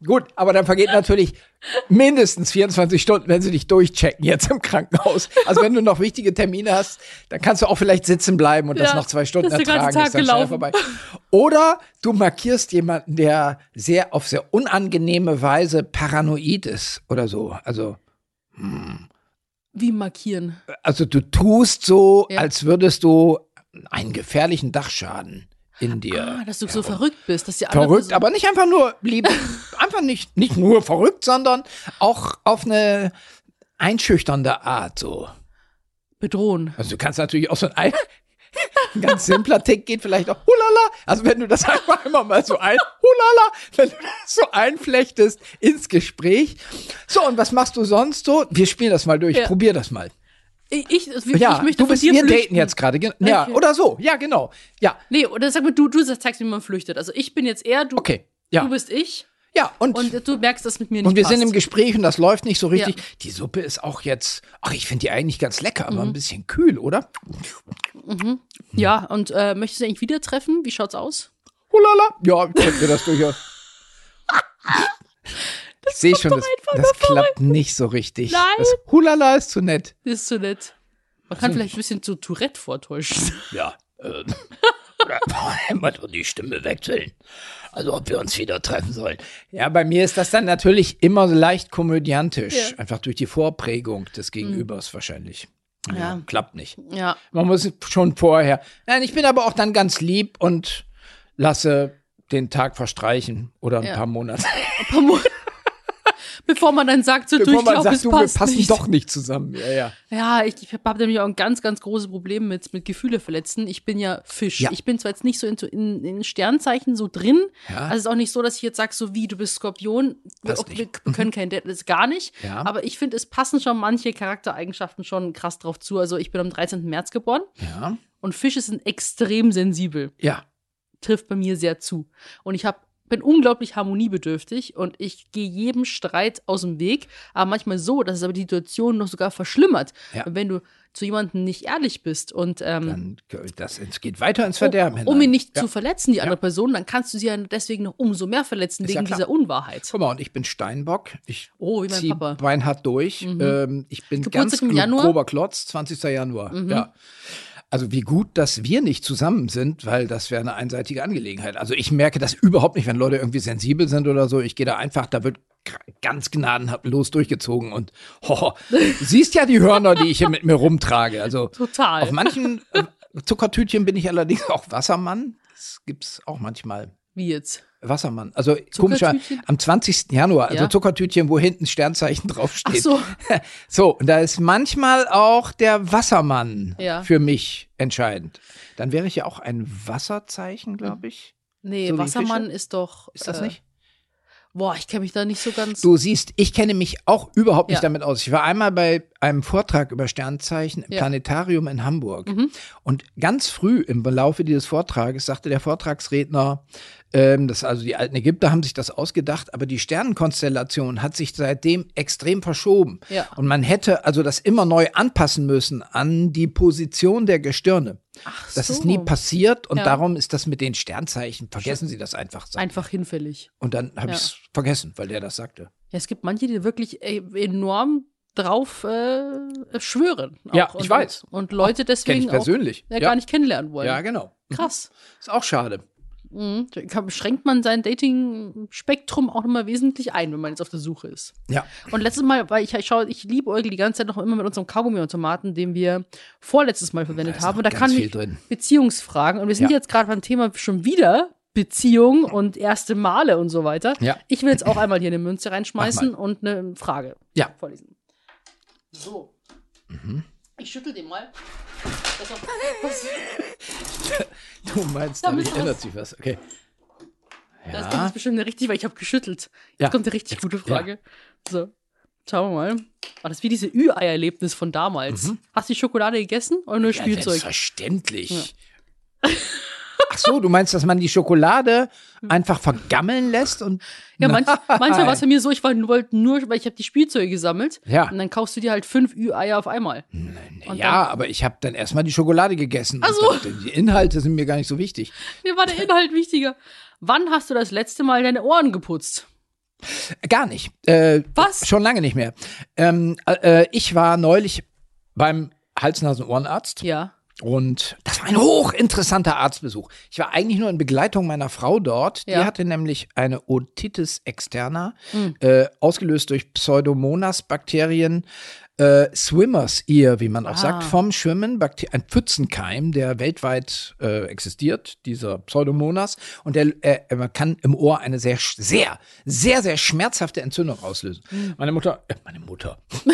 Gut, aber dann vergeht natürlich mindestens 24 Stunden, wenn sie dich durchchecken jetzt im Krankenhaus. Also wenn du noch wichtige Termine hast, dann kannst du auch vielleicht sitzen bleiben und das Ja, noch zwei Stunden das ertragen. Tag ist dann schnell vorbei. Oder du markierst jemanden, der sehr auf sehr unangenehme Weise paranoid ist oder so. Also wie markieren? also du tust so, Ja. als würdest du einen gefährlichen Dachschaden in dir. Ah, dass du so verrückt bist, dass die andere verrückt, aber nicht einfach nur lieb, [LAUGHS] einfach nicht, nicht nur verrückt, sondern auch auf eine einschüchternde Art so. bedrohen. Also du kannst natürlich auch so ein, ein [LAUGHS] ganz simpler Tick geht vielleicht auch hulala. Also wenn du das [LAUGHS] einfach immer mal so ein hulala, wenn du das so einflechtest ins Gespräch. So und was machst du sonst so? Wir spielen das mal durch. Ja. Probier das mal. Ich, ich, also Ja, ich möchte du bist, wir daten jetzt gerade. Ja, Okay. oder so. Ja, genau. Ja, Nee, oder sag mal, du, du zeigst mir, wie man flüchtet. Also ich bin jetzt er, du, okay. Ja, du bist ich ja und, und du merkst, dass mit mir nicht und wir passt. sind im Gespräch und das läuft nicht so richtig. Ja. Die Suppe ist auch jetzt, ach, ich finde die eigentlich ganz lecker, Mhm. aber ein bisschen kühl, oder? Ja, und äh, möchtest du eigentlich wieder treffen? Wie schaut's aus? Hulala. Ja, ich könnte mir das durchaus. [LAUGHS] Ich sehe schon, das, das klappt nicht so richtig. Nein. Das Hulala ist zu nett. Das ist so nett. Man kann vielleicht ein bisschen zu Tourette vortäuschen. Ja. Ähm, [LAUGHS] oder nur die Stimme wechseln. Also ob wir uns wieder treffen sollen. Ja, bei mir ist das dann natürlich immer so leicht komödiantisch. Ja. Mhm. Einfach durch die Vorprägung des Gegenübers wahrscheinlich. Ja. Klappt nicht. Ja. Man muss schon vorher. Nein, ich bin aber auch dann ganz lieb und lasse den Tag verstreichen oder ein Ja. paar Monate. Ein paar Monate. Bevor man dann sagt, so du, Bevor ich man glaube, es du, wir passt passen nicht. doch nicht zusammen. Ja, ja. Ja, ich, ich habe nämlich auch ein ganz, ganz großes Problem mit, mit Gefühle verletzen. Ich bin ja Fisch. Ja. Ich bin zwar jetzt nicht so in, in, in Sternzeichen so drin. Ja. Also es ist auch nicht so, dass ich jetzt sage, so wie du bist Skorpion. Wir, Passt wir nicht. Mhm. können kein Date, das gar nicht. Ja. Aber ich finde, es passen schon manche Charaktereigenschaften schon krass drauf zu. Also ich bin am 13. März geboren Ja. und Fische sind extrem sensibel. Ja. Trifft bei mir sehr zu. Und ich hab, bin unglaublich harmoniebedürftig und ich gehe jedem Streit aus dem Weg, aber manchmal so, dass es aber die Situation noch sogar verschlimmert. Ja. Und wenn du zu jemandem nicht ehrlich bist und ähm, Dann das, es geht weiter ins Verderben. um, um ihn nicht ja. zu verletzen, die andere Person, dann kannst du sie ja deswegen noch umso mehr verletzen Ist ja wegen klar. dieser Unwahrheit. Guck mal, und ich bin Steinbock. Ich Oh, wie mein zieh Papa. Mhm. beinhart durch. Ähm, ich bin Geburtstag ganz im gro- Januar? grober Klotz, 20. Januar. Mhm. Ja. Also wie gut, dass wir nicht zusammen sind, weil das wäre eine einseitige Angelegenheit. Also ich merke das überhaupt nicht, wenn Leute irgendwie sensibel sind oder so. Ich gehe da einfach, da wird ganz gnadenlos durchgezogen und [LAUGHS] ho, du siehst ja die Hörner, die ich hier mit mir rumtrage. Also Total. auf manchen äh, Zuckertütchen bin ich allerdings auch Wassermann. Das gibt's auch manchmal. Wie jetzt? Wassermann. Also komischer, am 20. Januar, also Ja. Zuckertütchen, wo hinten Sternzeichen Ach draufsteht. so. [LAUGHS] So, und da ist manchmal auch der Wassermann Ja. für mich entscheidend. Dann wäre ich ja auch ein Wasserzeichen, glaube ich. Nee, So Wassermann ist doch. Ist das äh, nicht? Boah, ich kenne mich da nicht so ganz. Du siehst, ich kenne mich auch überhaupt nicht Ja. damit aus. Ich war einmal bei einem Vortrag über Sternzeichen im Ja. Planetarium in Hamburg. Mhm. Und ganz früh im Laufe dieses Vortrages sagte der Vortragsredner, ähm, dass also die alten Ägypter haben sich das ausgedacht, aber die Sternenkonstellation hat sich seitdem extrem verschoben. Ja. Und man hätte also das immer neu anpassen müssen an die Position der Gestirne. Ach Das so. ist nie passiert und Ja. darum ist das mit den Sternzeichen. Vergessen Sie das einfach. sagt Einfach hinfällig. Und dann habe Ja. ich es vergessen, weil der das sagte. Ja, es gibt manche, die wirklich ey, enorm drauf äh, schwören. Ja, ich und, weiß. Und Leute deswegen auch ja, gar nicht kennenlernen wollen. Ja, genau. Krass. Ist auch schade. Mhm. Da schränkt man sein Dating-Spektrum auch nochmal wesentlich ein, wenn man jetzt auf der Suche ist. Ja. Und letztes Mal, weil ich, ich schaue, ich liebe Eugel die ganze Zeit noch immer mit unserem Kaugummi-Automaten, den wir vorletztes Mal verwendet ist haben. Und da kann ich drin. Beziehungsfragen. Und wir sind Ja. jetzt gerade beim Thema schon wieder Beziehung und erste Male und so weiter. Ja. Ich will jetzt auch einmal hier eine Münze reinschmeißen und eine Frage Ja. vorlesen. So. Mhm. Ich schüttel den mal. Das auch, was, Du meinst, Damit ändert sich was. Okay. Das kommt Ja. jetzt bestimmt eine richtig, weil ich habe geschüttelt. Ja. Jetzt kommt eine richtig gute Frage. So, schauen wir mal. Ah, das ist wie diese Ü-Ei-Erlebnis von damals. Hast du die Schokolade gegessen oder nur Mhm. Ja, Spielzeug? selbstverständlich. [LAUGHS] Ach so, du meinst, dass man die Schokolade einfach vergammeln lässt und ja, manch, manchmal war es bei mir so, ich wollte nur, weil ich habe die Spielzeuge gesammelt. Ja. Und dann kaufst du dir halt fünf Ü-Eier auf einmal. Und ja, aber ich habe dann erstmal die Schokolade gegessen. Ach so. Und dann, die Inhalte sind mir gar nicht so wichtig. Mir war der Inhalt wichtiger. Wann hast du das letzte Mal deine Ohren geputzt? Gar nicht. Äh, Was? Schon lange nicht mehr. Ähm, äh, ich war neulich beim Hals-Nasen-Ohrenarzt. Ja. Und das war ein hochinteressanter Arztbesuch. Ich war eigentlich nur in Begleitung meiner Frau dort. Die Ja. hatte nämlich eine Otitis externa, Mhm. äh, ausgelöst durch Pseudomonas-Bakterien. Äh, Swimmers Ear, wie man auch Ah. sagt, vom Schwimmen, Bakter ein Pfützenkeim, der weltweit äh, existiert, dieser Pseudomonas. Und der äh, man kann im Ohr eine sehr, sehr, sehr, sehr schmerzhafte Entzündung auslösen. Mhm. Meine Mutter, äh, meine Mutter. [LAUGHS]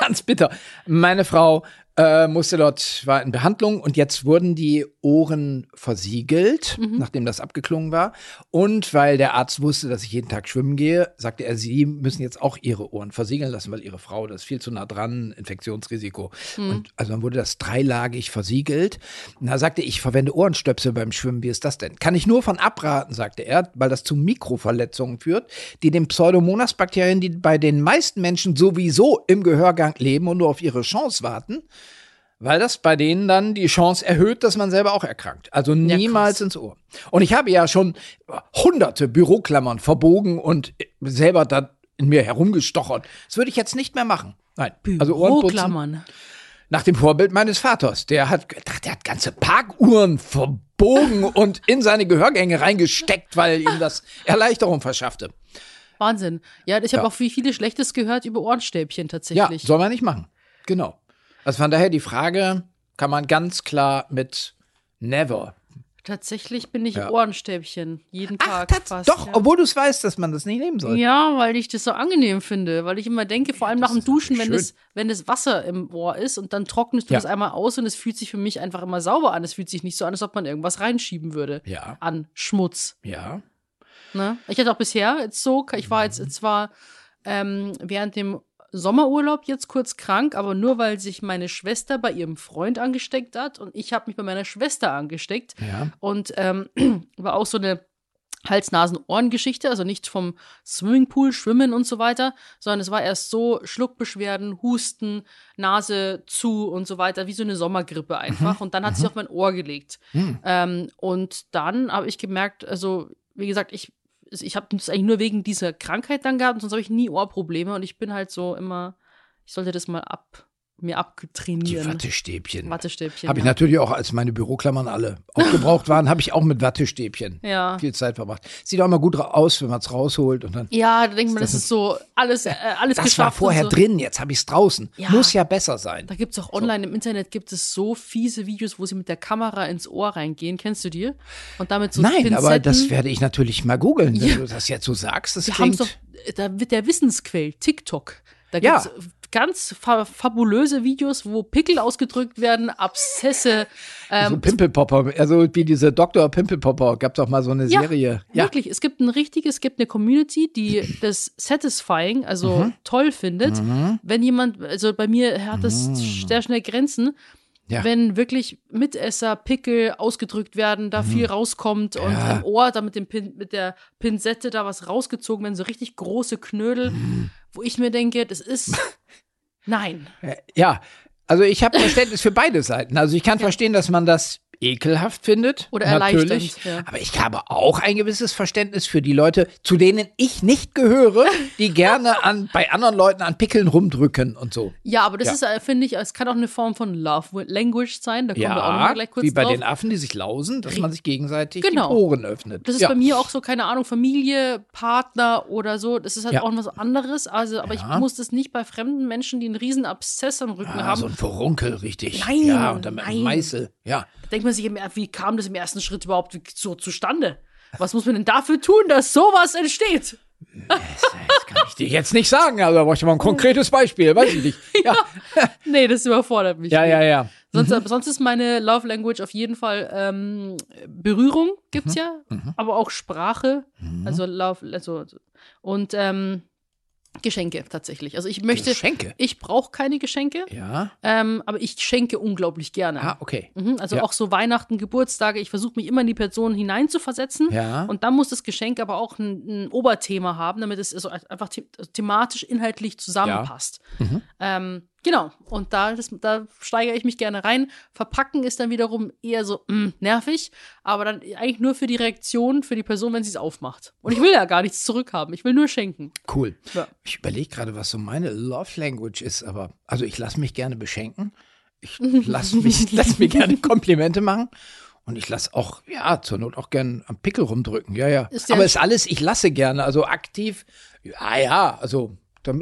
Ganz bitter. Meine Frau äh, musste dort, war in Behandlung und jetzt wurden die Ohren versiegelt, nachdem das abgeklungen war. Und weil der Arzt wusste, dass ich jeden Tag schwimmen gehe, sagte er, sie müssen jetzt auch ihre Ohren versiegeln lassen, weil ihre Frau, das ist viel zu nah dran, Infektionsrisiko. Und also dann wurde das dreilagig versiegelt. Und da sagte ich, ich verwende Ohrenstöpsel beim Schwimmen. Wie ist das denn? Kann ich nur von abraten, sagte er, weil das zu Mikroverletzungen führt, die den Pseudomonas-Bakterien, die bei den meisten Menschen sowieso im Gehörgang leben und nur auf ihre Chance warten, weil das bei denen dann die Chance erhöht, dass man selber auch erkrankt. Also niemals krass. ins Ohr. Und ich habe ja schon hunderte Büroklammern verbogen und selber da in mir herumgestochert. Das würde ich jetzt nicht mehr machen. Nein. Also Ohrenputzen Rohklammern. nach dem Vorbild meines Vaters. Der hat, der hat ganze Parkuhren verbogen und in seine Gehörgänge reingesteckt, weil ihm das Erleichterung verschaffte. Wahnsinn. Ja, ich habe Ja. auch viel, vieles Schlechtes gehört über Ohrenstäbchen Ja, tatsächlich. soll man nicht machen. Genau. Also von daher die Frage kann man ganz klar mit never. Tatsächlich bin ich Ja. Ohrenstäbchen. Jeden Ach, Tag fast. doch, ja. obwohl du es weißt, dass man das nicht nehmen soll. Ja, weil ich das so angenehm finde. Weil ich immer denke, vor allem nach dem Duschen, wenn das, wenn das Wasser im Ohr ist und dann trocknest du Ja. das einmal aus und es fühlt sich für mich einfach immer sauber an. Es fühlt sich nicht so an, als ob man irgendwas reinschieben würde. Ja. An Schmutz. Ja. Ne? Ich hatte auch bisher jetzt so, ich war jetzt zwar ähm, während dem Sommerurlaub jetzt kurz krank, aber nur weil sich meine Schwester bei ihrem Freund angesteckt hat und ich habe mich bei meiner Schwester angesteckt Ja. und ähm, [CLEARS THROAT] war auch so eine Hals-Nasen-Ohren-Geschichte, also nicht vom Swimmingpool, Schwimmen und so weiter, sondern es war erst so Schluckbeschwerden, Husten, Nase zu und so weiter, wie so eine Sommergrippe einfach. Und dann hat sich auf mein Ohr gelegt. Hm. Ähm, und dann habe ich gemerkt, also wie gesagt, ich, ich habe das eigentlich nur wegen dieser Krankheit dann gehabt, sonst habe ich nie Ohrprobleme und ich bin halt so immer, ich sollte das mal ab, mir Die abtrainieren. Wattestäbchen. Wattestäbchen. Habe ich ja. natürlich auch, als meine Büroklammern alle aufgebraucht waren, habe ich auch mit Wattestäbchen [LAUGHS] Ja. viel Zeit verbracht. Sieht auch immer gut aus, wenn man es rausholt und dann. Ja, da denkt man, das ist so alles, äh, alles Das war vorher so. drin, jetzt habe ich es draußen. Ja. Muss ja besser sein. Da gibt es auch online im Internet gibt es so fiese Videos, wo sie mit der Kamera ins Ohr reingehen. Kennst du die? Und damit so Nein, aber Pinzetten. das werde ich natürlich mal googeln, wenn du das jetzt so sagst. Das Die haben klingt. doch, da wird der Wissensquell, TikTok. Da Ja. gibt's ganz fa fabulöse Videos, wo Pickel ausgedrückt werden, Abszesse. Ähm, so Pimpelpopper, also wie diese Dr. Pimpelpopper, gab doch mal so eine Ja, Serie. Ja, Wirklich, es gibt ein richtiges, es gibt eine Community, die [CLEARS THROAT] das satisfying, also Mhm. toll findet. Wenn jemand, also bei mir hat das sehr schnell Grenzen, Ja. wenn wirklich Mitesser, Pickel ausgedrückt werden, da viel rauskommt und Mhm. Ja. im Ohr da mit, dem Pin, mit der Pinzette da was rausgezogen werden, so richtig große Knödel, Mhm. wo ich mir denke, das ist. [LAUGHS] Nein. Äh, ja. Also ich habe Verständnis für beide Seiten. Also ich kann verstehen, dass man das ekelhaft findet. Oder natürlich. ja. Aber ich habe auch ein gewisses Verständnis für die Leute, zu denen ich nicht gehöre, die [LAUGHS] gerne an, bei anderen Leuten an Pickeln rumdrücken und so. Ja, aber das Ja. ist, äh, finde ich, es kann auch eine Form von Love Language sein. Da kommen wir auch noch mal gleich kurz wie bei drauf. den Affen, die sich lausen, dass man sich gegenseitig Genau. die Ohren öffnet. Das ist ja. bei mir auch so, keine Ahnung, Familie, Partner oder so. Das ist halt Ja. auch was anderes. Also, aber Ja. ich muss das nicht bei fremden Menschen, die einen riesen Abszess am Rücken Ah, haben. so ein Verunkel, richtig. Nein, ja, und dann mit einem Meißel. Ja. Denkt man sich, immer, wie kam das im ersten Schritt überhaupt so zustande? Was muss man denn dafür tun, dass sowas entsteht? Das, das kann ich dir jetzt nicht sagen, also da brauche ich mal ein konkretes Beispiel, weiß ich nicht. [LAUGHS] Ja, Nee, das überfordert mich. ja, ja. ja. Sonst, sonst ist meine Love Language auf jeden Fall ähm, Berührung gibt's Mhm. ja, aber auch Sprache, also Love, also und ähm, Geschenke tatsächlich. Also ich möchte, Geschenke? ich brauche keine Geschenke, Ja. ähm, aber ich schenke unglaublich gerne. Ah, okay. Mhm, also Ja. auch so Weihnachten, Geburtstage, ich versuche mich immer in die Person hineinzuversetzen. Ja. Und dann muss das Geschenk aber auch ein, ein Oberthema haben, damit es also einfach the thematisch, inhaltlich zusammenpasst. Mhm. Ähm, genau. Und da, das, da steigere ich mich gerne rein. Verpacken ist dann wiederum eher so mh, nervig, aber dann eigentlich nur für die Reaktion, für die Person, wenn sie es aufmacht. Und ich will ja gar nichts zurückhaben. Ich will nur schenken. Cool. Ja. Ich überlege gerade, was so meine Love Language ist, aber also ich lasse mich gerne beschenken. Ich [LAUGHS] lasse mich, lass mir gerne Komplimente machen. Und ich lasse auch, ja, zur Not auch gerne am Pickel rumdrücken. Ja, ja. Ist aber ist alles, ich lasse gerne, also aktiv. Ja, ja, also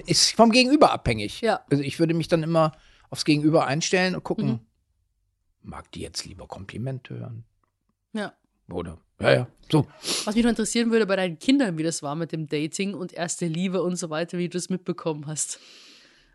ist vom Gegenüber abhängig. Ja. Also ich würde mich dann immer aufs Gegenüber einstellen und gucken, Mhm. mag die jetzt lieber Komplimente hören? Ja. Oder, ja, ja, so. Was mich noch interessieren würde bei deinen Kindern, wie das war mit dem Dating und erste Liebe und so weiter, wie du das mitbekommen hast.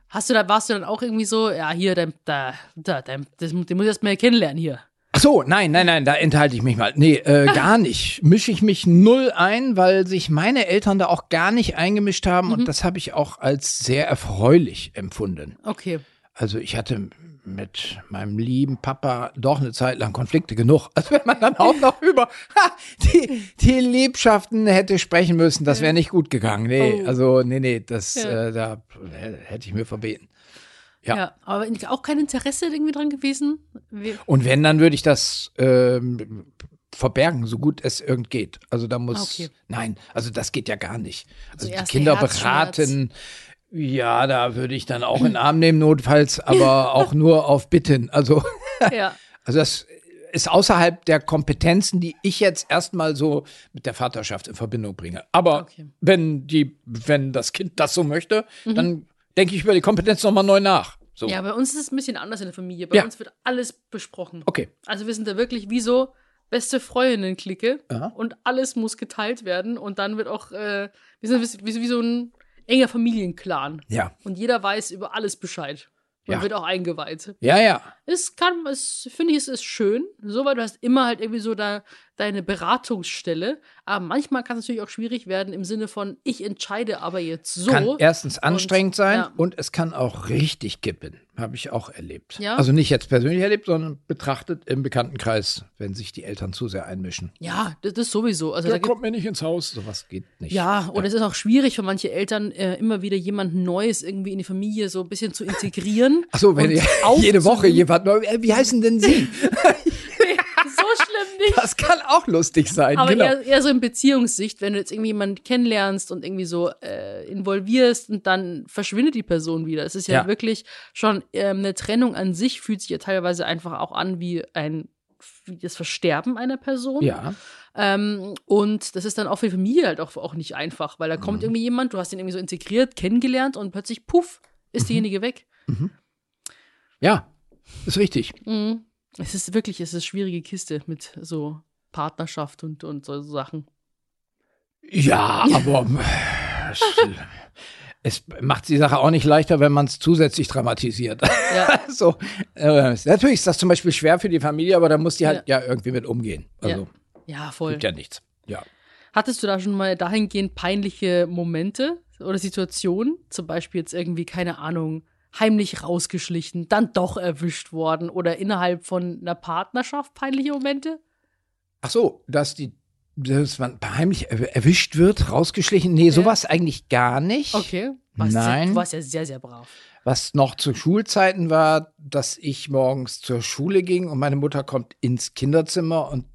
Hast du da, warst du dann auch irgendwie so, ja, hier, dein, da, da, dein, das, den muss ich erst mal kennenlernen hier. So, nein, nein, nein, da enthalte ich mich mal. Nee, äh, gar nicht. Mische ich mich null ein, weil sich meine Eltern da auch gar nicht eingemischt haben Mhm. und das habe ich auch als sehr erfreulich empfunden. Okay. Also ich hatte mit meinem lieben Papa doch eine Zeit lang Konflikte genug. [LAUGHS] Also wenn man dann auch noch über ha, die, die Liebschaften hätte sprechen müssen, das wäre nicht gut gegangen. Nee, Oh. also nee, nee, das Ja. äh, da hätte ich mir verbeten. Ja. Ja. aber auch kein Interesse irgendwie dran gewesen? Wie, Und wenn, dann würde ich das ähm, verbergen, so gut es irgend geht. Also da muss, okay. nein, also das geht ja gar nicht. Also die erster Kinder beraten, ja, da würde ich dann auch in den Arm nehmen notfalls, aber [LAUGHS] auch nur auf Bitten. Also, [LAUGHS] ja. also das ist außerhalb der Kompetenzen, die ich jetzt erstmal so mit der Vaterschaft in Verbindung bringe. Aber Okay. wenn die, wenn das Kind das so möchte, dann denke ich über die Kompetenz nochmal neu nach. So. ja, bei uns ist es ein bisschen anders in der Familie. Bei Ja. uns wird alles besprochen. Okay. Also wir sind da wirklich wie so beste Freundinnen-Clique und alles muss geteilt werden und dann wird auch, äh, wir sind wie, wie so ein enger Familienclan Ja. und jeder weiß über alles Bescheid. Man Ja. wird auch eingeweiht. Ja, ja. Es kann, es finde ich, es ist schön, so, weil du hast immer halt irgendwie so da deine Beratungsstelle. Aber manchmal kann es natürlich auch schwierig werden im Sinne von, ich entscheide aber jetzt so. Kann erstens anstrengend sein ja. und es kann auch richtig kippen. Habe ich auch erlebt. Ja? Also nicht jetzt persönlich erlebt, sondern betrachtet im Bekanntenkreis, wenn sich die Eltern zu sehr einmischen. ja, das ist sowieso. Also da Der gibt, kommt mir nicht ins Haus. Sowas geht nicht. ja, und es ist auch schwierig für manche Eltern, äh, immer wieder jemanden Neues irgendwie in die Familie so ein bisschen zu integrieren. Ach so, wenn und ihr [LAUGHS] jede Woche jemand neu, äh, wie heißen denn Sie? [LAUGHS] [LAUGHS] nicht. Das kann auch lustig sein, Aber genau. eher, eher so in Beziehungssicht, wenn du jetzt irgendwie jemanden kennenlernst und irgendwie so äh, involvierst und dann verschwindet die Person wieder. Es ist ja, Ja. wirklich schon ähm, eine Trennung an sich, fühlt sich ja teilweise einfach auch an wie ein wie das Versterben einer Person. ja. Ähm, und das ist dann auch für die Familie halt auch, auch nicht einfach, weil da Mhm. kommt irgendwie jemand, du hast ihn irgendwie so integriert, kennengelernt und plötzlich, puff, ist Mhm. diejenige weg. Ja, ist richtig. Mhm. Es ist wirklich, es ist eine schwierige Kiste mit so Partnerschaft und, und so Sachen. Ja, [LAUGHS] aber es, es macht die Sache auch nicht leichter, wenn man es zusätzlich dramatisiert. Ja. [LAUGHS] so, äh, natürlich ist das zum Beispiel schwer für die Familie, aber da muss die halt ja, irgendwie mit umgehen. Also Ja, voll. gibt ja nichts. Ja. Hattest du da schon mal dahingehend peinliche Momente oder Situationen? Zum Beispiel jetzt irgendwie, keine Ahnung, heimlich rausgeschlichen, dann doch erwischt worden oder innerhalb von einer Partnerschaft peinliche Momente? Ach so, dass die dass man heimlich er- erwischt wird, rausgeschlichen. Nee, sowas eigentlich gar nicht. Okay. Ja, Nein. du warst ja sehr, sehr brav. Was noch zu Schulzeiten war, dass ich morgens zur Schule ging und meine Mutter kommt ins Kinderzimmer und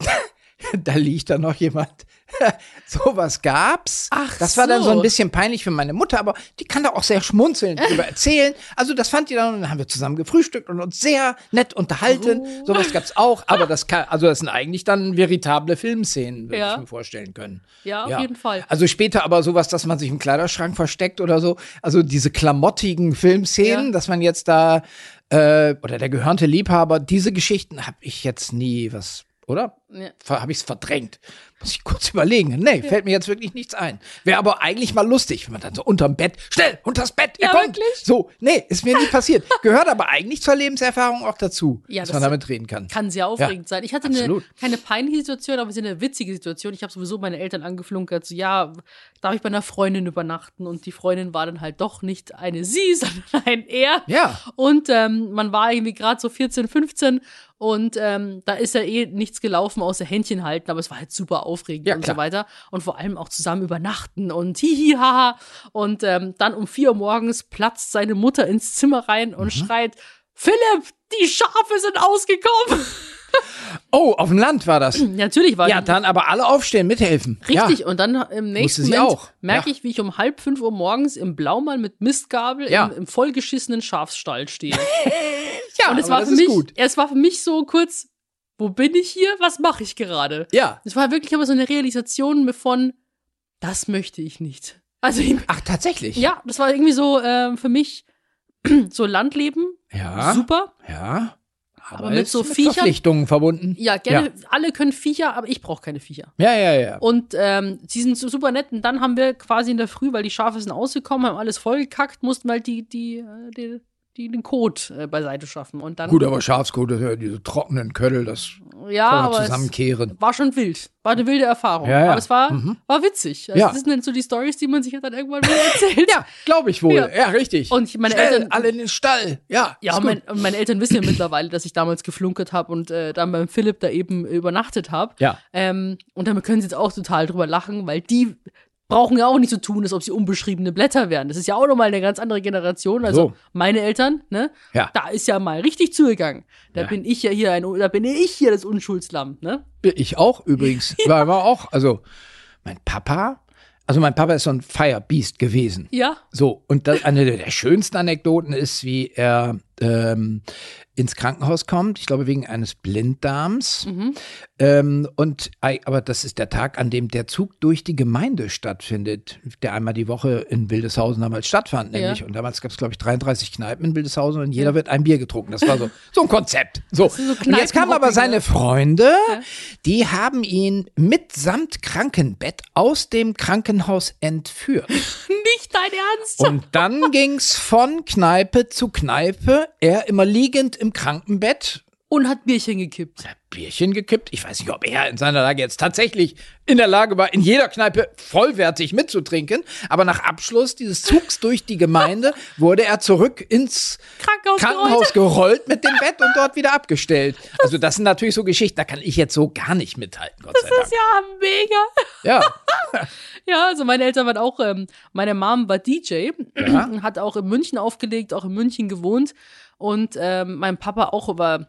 [LAUGHS] da liegt da noch jemand. [LAUGHS] Sowas gab's. Ach das war dann so so. ein bisschen peinlich für meine Mutter, aber die kann da auch sehr schmunzeln drüber [LAUGHS] erzählen. Also das fand die dann und dann haben wir zusammen gefrühstückt und uns sehr nett unterhalten. Oh. Sowas gab's auch, aber das kann, also das sind eigentlich dann veritable Filmszenen, würde Ja. ich mir vorstellen können. Ja, auf jeden Fall. Also später aber sowas, dass man sich im Kleiderschrank versteckt oder so. Also diese klamottigen Filmszenen, Ja. dass man jetzt da äh, oder der gehörnte Liebhaber, diese Geschichten habe ich jetzt nie was, oder? Ja. Habe ich es verdrängt? Muss ich kurz überlegen. Nee, fällt mir jetzt wirklich nichts ein. Wäre aber eigentlich mal lustig, wenn man dann so unterm Bett, schnell, unters Bett, er Ja, kommt. wirklich? So, nee, ist mir nie passiert. Gehört aber eigentlich zur Lebenserfahrung auch dazu, Ja, dass das man damit reden kann. Kann sehr aufregend sein. Ich hatte eine, keine peinliche Situation, aber es ist eine witzige Situation. Ich habe sowieso meine Eltern angeflunkert, so ja, darf ich bei einer Freundin übernachten? Und die Freundin war dann halt doch nicht eine sie, [LAUGHS] sondern ein er. Ja. Und ähm, man war irgendwie gerade so 14, 15 und ähm, da ist ja eh nichts gelaufen außer Händchen halten, aber es war halt super aufregend Ja, und klar. so weiter. Und vor allem auch zusammen übernachten und hihi, haha. Und ähm, dann um vier Uhr morgens platzt seine Mutter ins Zimmer rein und Mhm. schreit, Philipp, die Schafe sind ausgekommen. [LAUGHS] Oh, auf dem Land war das. [CLEARS THROAT] Natürlich war Ja, die- dann aber alle aufstehen, mithelfen. Richtig, Ja. und dann im nächsten Moment auch. merke Ja. ich, wie ich um halb fünf Uhr morgens im Blaumann mit Mistgabel Ja. im, im vollgeschissenen Schafsstall stehe. [LAUGHS] ja, und es war für mich, gut. es war für mich so kurz, wo bin ich hier? Was mache ich gerade? Ja. Es war wirklich aber so eine Realisation von, das möchte ich nicht. Also ich, Ach, tatsächlich? ja, das war irgendwie so ähm, für mich [CLEARS THROAT] so Landleben, Ja. super. Ja. Aber, Aber mit so Viechern- Verpflichtungen verbunden. Ja, gerne. Alle können Viecher, aber ich brauche keine Viecher. Ja, ja, ja. Und ähm, sie sind so super nett. Und dann haben wir quasi in der Früh, weil die Schafe sind ausgekommen, haben alles vollgekackt, mussten halt die, die, äh, die, die den Kot äh, beiseite schaffen. Und dann, Gut, aber Schafskot, das ja diese trockenen Köttel, das ja, aber zusammenkehren. war schon wild. War eine wilde Erfahrung. Ja, ja. Aber es war, Mhm. war witzig. Also Ja. Das sind dann so die Stories, die man sich dann irgendwann wieder erzählt. [LAUGHS] Ja, glaube ich wohl. Ja. Ja, richtig. Und meine Schnell, Eltern- alle in den Stall. Ja, Ja, ist und, mein, und meine Eltern wissen ja mittlerweile, dass ich damals geflunkert habe und äh, dann beim Philipp da eben übernachtet habe. Ja. Ähm, und damit können sie jetzt auch total drüber lachen, weil die brauchen ja auch nicht so tun, als ob sie unbeschriebene Blätter wären. Das ist ja auch nochmal eine ganz andere Generation. Also So. meine Eltern, ne? Ja. Da ist ja mal richtig zugegangen. Da Ja. bin ich ja hier ein, da bin ich hier das Unschuldslamm, ne? Ich auch übrigens. [LAUGHS] War aber auch, also mein Papa, also mein Papa ist so ein Firebeast gewesen. Ja. So, und das, eine der schönsten Anekdoten ist, wie er ähm, ins Krankenhaus kommt, ich glaube wegen eines Blinddarms. Mhm. Ähm, und aber das ist der Tag, an dem der Zug durch die Gemeinde stattfindet, der einmal die Woche in Wildeshausen damals stattfand, Ja. nämlich. Und damals gab es, glaube ich, 33 Kneipen in Wildeshausen und jeder wird ein Bier getrunken. Das war so, [LAUGHS] so ein Konzept. So. so und jetzt kamen aber seine ja. Freunde, die haben ihn mitsamt Krankenbett aus dem Krankenhaus entführt. [LAUGHS] Nicht dein Ernst? Und dann ging's von Kneipe zu Kneipe, er immer liegend im Krankenbett, Und hat Bierchen gekippt. Bierchen gekippt. Ich weiß nicht, ob er in seiner Lage jetzt tatsächlich in der Lage war, in jeder Kneipe vollwertig mitzutrinken. Aber nach Abschluss dieses Zugs durch die Gemeinde [LAUGHS] wurde er zurück ins Krankenhaus, Krankenhaus gerollt mit dem Bett und dort wieder abgestellt. [LAUGHS] Also das sind natürlich so Geschichten, da kann ich jetzt so gar nicht mithalten, Gott sei Das Dank. ist ja mega. Ja, [LAUGHS] Ja, also meine Eltern waren auch, ähm, meine Mom war DJ, Ja. hat auch in München aufgelegt, auch in München gewohnt und ähm, mein Papa auch über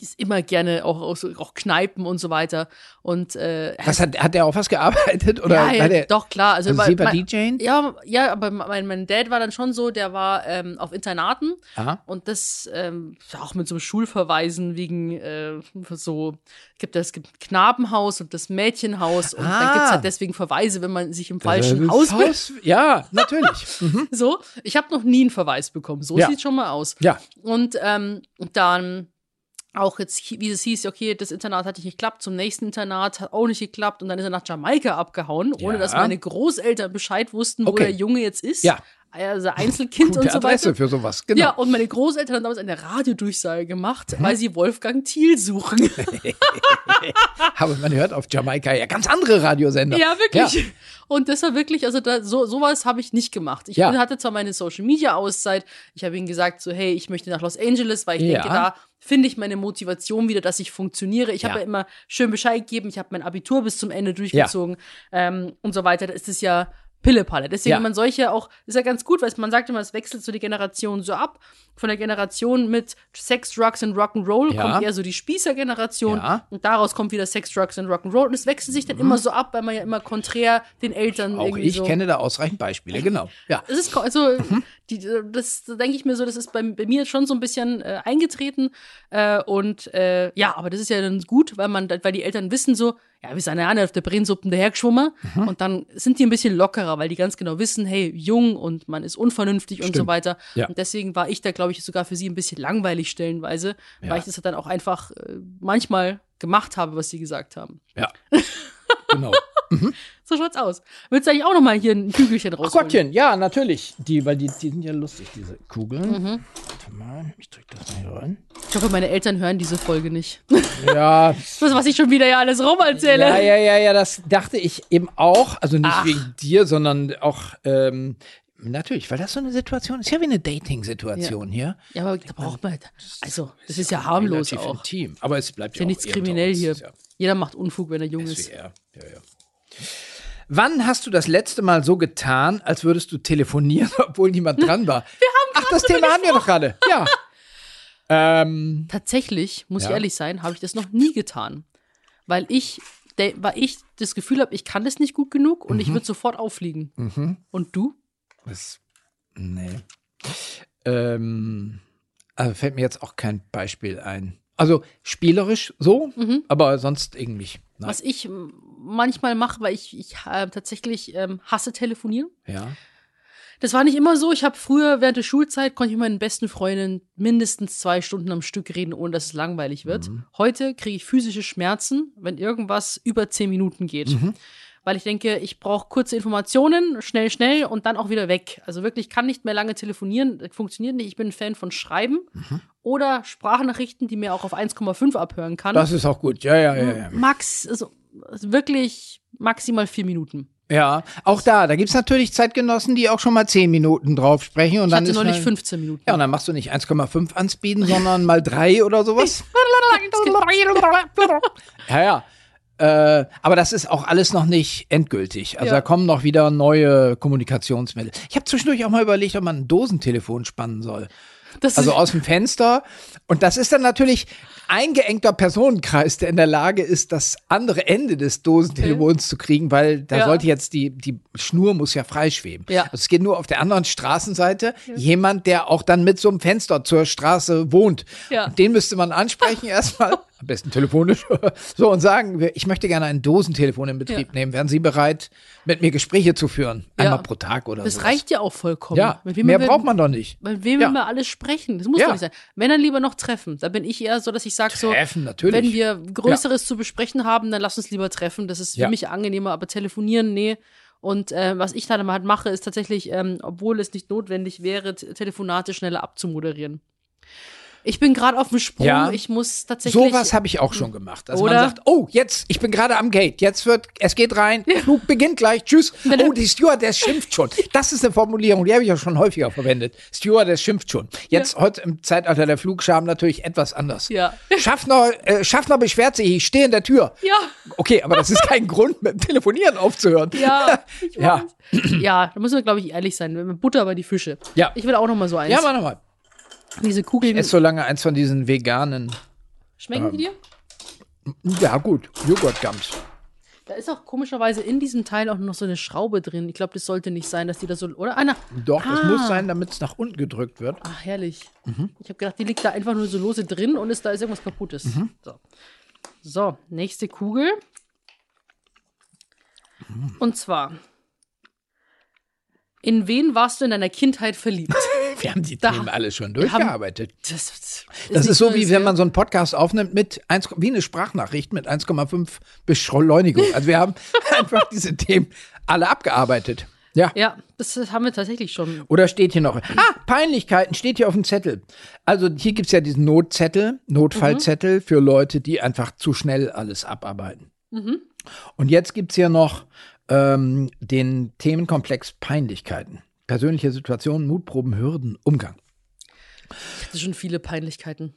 ist immer gerne auch, auch, auch Kneipen und so weiter. Und äh, Was hat, hat der auf was gearbeitet? Oder ja, ja, er, doch, klar. Also, also war mein-? Ja, ja, aber mein, mein Dad war dann schon so, der war ähm, auf Internaten Aha. und das ähm, auch mit so Schulverweisen wegen äh, so, gibt es gibt ein Knabenhaus und das Mädchenhaus und dann Ah. gibt es halt deswegen Verweise, wenn man sich im falschen Haus Haus. Ja, natürlich. [LAUGHS] Mhm. So, ich habe noch nie einen Verweis bekommen. So Ja. sieht schon mal aus. Ja. Und ähm, dann auch jetzt, wie es hieß, okay, das Internat hat nicht geklappt, zum nächsten Internat hat auch nicht geklappt und dann ist er nach Jamaika abgehauen, ohne Ja. dass meine Großeltern Bescheid wussten, wo Okay. der Junge jetzt ist. Ja. Also Einzelkind Gute und so Adresse weiter. für sowas, genau. Ja, und meine Großeltern haben damals eine Radiodurchsage gemacht, weil sie Wolfgang Thiel suchen. [LAUGHS] Aber man hört auf Jamaika ja ganz andere Radiosender. Ja, wirklich. Und das war wirklich, also da, so, sowas habe ich nicht gemacht. Ich Ja. hatte zwar meine Social Media Auszeit, ich habe ihnen gesagt, so, hey, ich möchte nach Los Angeles, weil ich Ja. denke, da finde ich meine Motivation wieder, dass ich funktioniere. Ich habe Ja. ja immer schön Bescheid gegeben, ich habe mein Abitur bis zum Ende durchgezogen ähm, und so weiter. Da ist es ja Pillepalle. Deswegen, Ja. man solche auch, ist ja ganz gut, weil man sagt immer, es wechselt so die Generation so ab. Von der Generation mit Sex, Drugs und Rock'n'Roll Ja. kommt eher so die Spießergeneration Ja. Mhm. und daraus kommt wieder Sex, Drugs und Rock'n'Roll und es wechselt sich dann immer so ab, weil man ja immer konträr den Eltern Auch irgendwie ich so. kenne da ausreichend Beispiele, genau. Ja. Es ist also, Mhm. Die, das da denke ich mir so, das ist bei, bei mir schon so ein bisschen äh, eingetreten. Äh, und äh, ja, aber das ist ja dann gut, weil man, weil die Eltern wissen so, ja, wir sind ja alle auf der Brennsuppen dahergeschwommen. Mhm. Und dann sind die ein bisschen lockerer, weil die ganz genau wissen, hey, jung und man ist unvernünftig und so Stimmt. weiter. Ja. Und deswegen war ich da, glaube ich, sogar für sie ein bisschen langweilig stellenweise, Ja. weil ich das dann auch einfach äh, manchmal gemacht habe, was sie gesagt haben. Ja. [LAUGHS] genau. So schaut's aus. Willst du eigentlich auch noch mal hier ein Kügelchen rausholen? Gottchen, ja, natürlich. Die, weil die, die sind ja lustig, diese Kugeln. Mhm. Warte mal, ich drück das mal hier rein. Ich hoffe, meine Eltern hören diese Folge nicht. Ja, [LAUGHS] Das, was ich schon wieder ja alles rum erzähle. ja, ja, ja, ja, das dachte ich eben auch. Also nicht Ach. wegen dir, sondern auch, ähm, natürlich, weil das so eine Situation ist ja wie eine Dating-Situation hier. Ja, aber da braucht man. Also, das ist ja harmlos Relativ auch. intim. Aber es bleibt Ist ja auch nichts kriminell hier. Ist Ja Jeder macht Unfug, wenn er jung ist. SWR. Ja, ja. Wann hast du das letzte Mal so getan, als würdest du telefonieren, [LAUGHS] obwohl niemand dran war? [LAUGHS] Wir haben Ach, das Thema haben wir doch gerade. Ja. [LAUGHS] ähm, Tatsächlich, muss ich Ja. ehrlich sein, habe ich das noch nie getan. Weil ich, weil ich das Gefühl habe, ich kann das nicht gut genug und Mhm. ich würde sofort auffliegen. Und du? was, nee. Ähm, also fällt mir jetzt auch kein Beispiel ein. Also spielerisch so, aber sonst irgendwie. Nein. Mhm. Was ich manchmal mache, weil ich, ich äh, tatsächlich ähm, hasse telefonieren. Ja. Das war nicht immer so. Ich habe früher während der Schulzeit konnte ich mit meinen besten Freundinnen mindestens zwei Stunden am Stück reden, ohne dass es langweilig wird. Heute kriege ich physische Schmerzen, wenn irgendwas über zehn Minuten geht. Weil ich denke, ich brauche kurze Informationen, schnell, schnell und dann auch wieder weg. Also wirklich kann nicht mehr lange telefonieren, das funktioniert nicht. Ich bin ein Fan von Schreiben oder Sprachnachrichten, die mir auch auf 1,5 abhören kann. Das ist auch gut. Ja, ja, ja. Ja, Max, also also wirklich maximal vier Minuten. ja. auch da, da gibt's natürlich Zeitgenossen, die auch schon mal zehn Minuten drauf sprechen. Und Ich dann hatte ist neulich mal, 15 Minuten. Ja, und dann machst du nicht 1,5 anspeeden, sondern mal drei oder sowas. [LAUGHS] Ja, ja. Äh, aber das ist auch alles noch nicht endgültig. Also Ja. da kommen noch wieder neue Kommunikationsmittel. Ich habe zwischendurch auch mal überlegt, ob man ein Dosentelefon spannen soll. Das Also aus dem Fenster. Und das ist dann natürlich eingeengter Personenkreis, der in der Lage ist, das andere Ende des Dosentelefons zu kriegen, weil da Ja. sollte jetzt die, die Schnur muss ja freischweben. Ja. Also es geht nur auf der anderen Straßenseite jemand, der auch dann mit so einem Fenster zur Straße wohnt. Ja. Und den müsste man ansprechen [LAUGHS] erstmal, am besten telefonisch, [LAUGHS] so und sagen, ich möchte gerne ein Dosentelefon in Betrieb Ja. nehmen. Wären Sie bereit, mit mir Gespräche zu führen? Einmal Ja. pro Tag oder so. Das reicht ja auch vollkommen. Ja, mehr wir- braucht man doch nicht. Mit wem Ja. wir alles sprechen. Das muss Ja. doch nicht sein. Wenn dann lieber noch treffen. Da bin ich eher so, dass ich sage so, Treffen, natürlich. wenn wir Größeres zu besprechen haben, dann lass uns lieber treffen. Das ist für mich angenehmer, aber telefonieren, nee. Und äh, was ich dann halt mache, ist tatsächlich, ähm, obwohl es nicht notwendig wäre, Telefonate schneller abzumoderieren. Ich bin gerade auf dem Sprung. Ja. Ich muss tatsächlich. Sowas habe ich auch schon gemacht. Also man sagt, oh, jetzt, ich bin gerade am Gate, jetzt wird, es geht rein, Flug beginnt gleich, tschüss. [LAUGHS] Oh, die Stewardess schimpft schon. Das ist eine Formulierung, die habe ich ja schon häufiger verwendet. Stewardess schimpft schon. Jetzt, heute im Zeitalter der Flugscham natürlich etwas anders. Ja. [LAUGHS] Schaffner, äh, Schaffner beschwert sich, ich stehe in der Tür. Ja. Okay, aber das ist [LAUGHS] kein Grund, mit dem Telefonieren aufzuhören. Ja, Ja. ja, da müssen wir, glaube ich, ehrlich sein. Butter bei die Fische. Ja. Ich will auch noch mal so eins. Ja, mach nochmal. Diese Kugeln. Ess so lange eins von diesen veganen Schmecken die dir? Ja, gut. Joghurtgums. Da ist auch komischerweise in diesem Teil auch noch so eine Schraube drin. Ich glaube, das sollte nicht sein, dass die da so. Oder? Ah, na. Doch, das Ah. muss sein, damit es nach unten gedrückt wird. Ach, herrlich. Mhm. Ich habe gedacht, die liegt da einfach nur so lose drin und ist, da ist irgendwas kaputtes. Mhm. So. so, nächste Kugel. Mhm. Und zwar. In wen warst du in deiner Kindheit verliebt? [LAUGHS] Wir haben die Da- Themen alle schon wir haben- durchgearbeitet. Das, das Das ist so, wie wenn man so einen Podcast aufnimmt mit 1, wie eine Sprachnachricht mit 1,5 Beschleunigung. Also wir haben [LAUGHS] einfach diese Themen alle abgearbeitet. Ja. Ja, das haben wir tatsächlich schon. Oder steht hier noch? Ah, Peinlichkeiten steht hier auf dem Zettel. Also hier gibt's ja diesen Notzettel, Notfallzettel für Leute, die einfach zu schnell alles abarbeiten. Und jetzt gibt's hier noch ähm, den Themenkomplex Peinlichkeiten. Persönliche Situationen, Mutproben, Hürden, Umgang. Ich hatte schon viele Peinlichkeiten.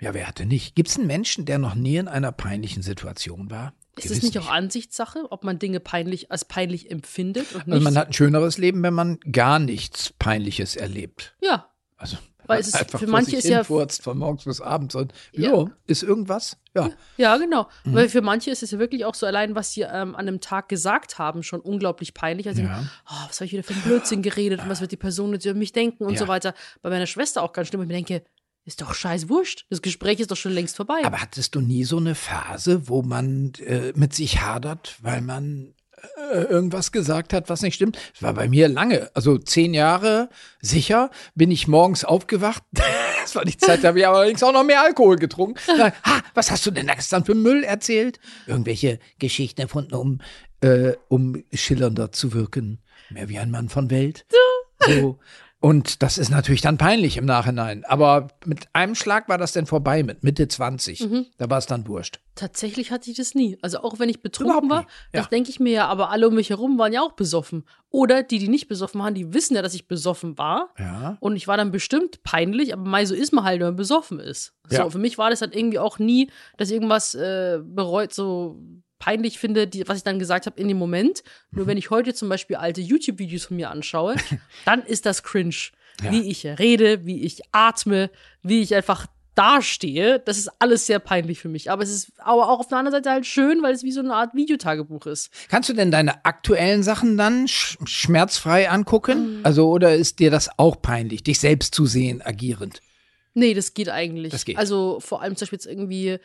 Ja, wer hatte nicht? Gibt's einen Menschen, der noch nie in einer peinlichen Situation war? Ist Gewiss es nicht auch Ansichtssache, ob man Dinge peinlich als peinlich empfindet und nicht? Also man hat ein schöneres Leben, wenn man gar nichts Peinliches erlebt. ja, Also Weil es ist- einfach für manche ist ja- hinfurzt von morgens bis abends und Ja. ja, ist irgendwas? Ja. ja, genau. Mhm. Weil für manche ist es ja wirklich auch so allein, was sie ähm, an einem Tag gesagt haben, schon unglaublich peinlich. Also, Ja. oh, was habe ich wieder für einen Blödsinn geredet und was wird die Person jetzt über mich denken und Ja. so weiter. Bei meiner Schwester auch ganz schlimm. Ich mir denke, ist doch scheiß wurscht. Das Gespräch ist doch schon längst vorbei. Aber hattest du nie so eine Phase, wo man äh, mit sich hadert, weil man irgendwas gesagt hat, was nicht stimmt? Das war bei mir lange, also zehn Jahre sicher, bin ich morgens aufgewacht. [LAUGHS] Das war die Zeit, da habe ich allerdings auch noch mehr Alkohol getrunken. Ha, was hast du denn da gestern für Müll erzählt? Irgendwelche Geschichten erfunden, um, äh, um schillernder zu wirken. Mehr wie ein Mann von Welt. So. Und das ist natürlich dann peinlich im Nachhinein. Aber mit einem Schlag war das dann vorbei mit Mitte 20. Mhm. Da war es dann wurscht. Tatsächlich hatte ich das nie. Also auch wenn ich betrunken war. Ja. das denke ich mir ja, aber alle um mich herum waren ja auch besoffen. Oder die, die nicht besoffen waren, die wissen ja, dass ich besoffen war. Ja. Und ich war dann bestimmt peinlich, aber mei, so ist man halt, wenn man besoffen ist. So, Ja. für mich war das halt irgendwie auch nie, dass irgendwas äh, bereut, so peinlich finde, die, was ich dann gesagt habe in dem Moment. Mhm. Nur wenn ich heute zum Beispiel alte YouTube-Videos von mir anschaue, [LAUGHS] dann ist das cringe. Ja. Wie ich rede, wie ich atme, wie ich einfach dastehe, das ist alles sehr peinlich für mich. Aber es ist aber auch auf der anderen Seite halt schön, weil es wie so eine Art Videotagebuch ist. Kannst du denn deine aktuellen Sachen dann sch schmerzfrei Mhm. angucken? Also, oder ist dir das auch peinlich, dich selbst zu sehen, agierend? Nee, das geht eigentlich. Das geht. Also vor allem zum Beispiel jetzt irgendwie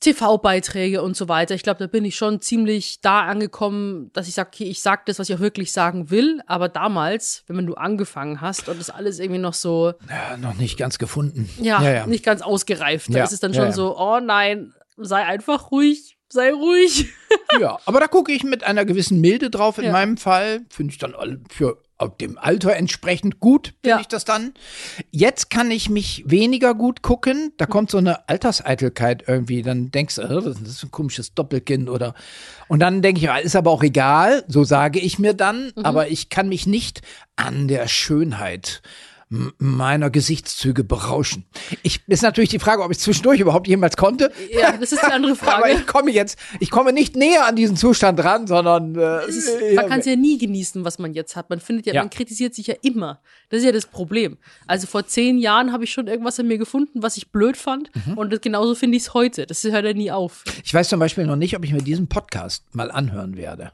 TV-Beiträge und so weiter. Ich glaube, da bin ich schon ziemlich da angekommen, dass ich sage, okay, ich sag das, was ich auch wirklich sagen will. Aber damals, wenn du angefangen hast und das alles irgendwie noch so, Ja, noch nicht ganz gefunden. ja, ja, ja. nicht ganz ausgereift, da ist es dann schon so, oh nein, sei einfach ruhig, sei ruhig. ja. Aber da gucke ich mit einer gewissen Milde drauf. In meinem Fall finde ich dann für dem Alter entsprechend gut, finde Ja. ich das dann. Jetzt kann ich mich weniger gut gucken. Da kommt so eine Alterseitelkeit irgendwie. Dann denkst du, das ist ein komisches Doppelkinn oder. Und dann denke ich, ah, ist aber auch egal. So sage ich mir dann. Mhm. Aber ich kann mich nicht an der Schönheit meiner Gesichtszüge berauschen. Ich ist natürlich die Frage, ob ich zwischendurch überhaupt jemals konnte. Ja, das ist die andere [LAUGHS] Aber Frage. ich komme jetzt, ich komme nicht näher an diesen Zustand ran, sondern äh, ist, ja, man kann es ja nie genießen, was man jetzt hat. Man findet ja, Ja. man kritisiert sich ja immer. Das ist ja das Problem. Also vor zehn Jahren habe ich schon irgendwas an mir gefunden, was ich blöd fand. Mhm. Und das, genauso finde ich es heute. Das hört ja nie auf. Ich weiß zum Beispiel noch nicht, ob ich mir diesen Podcast mal anhören werde.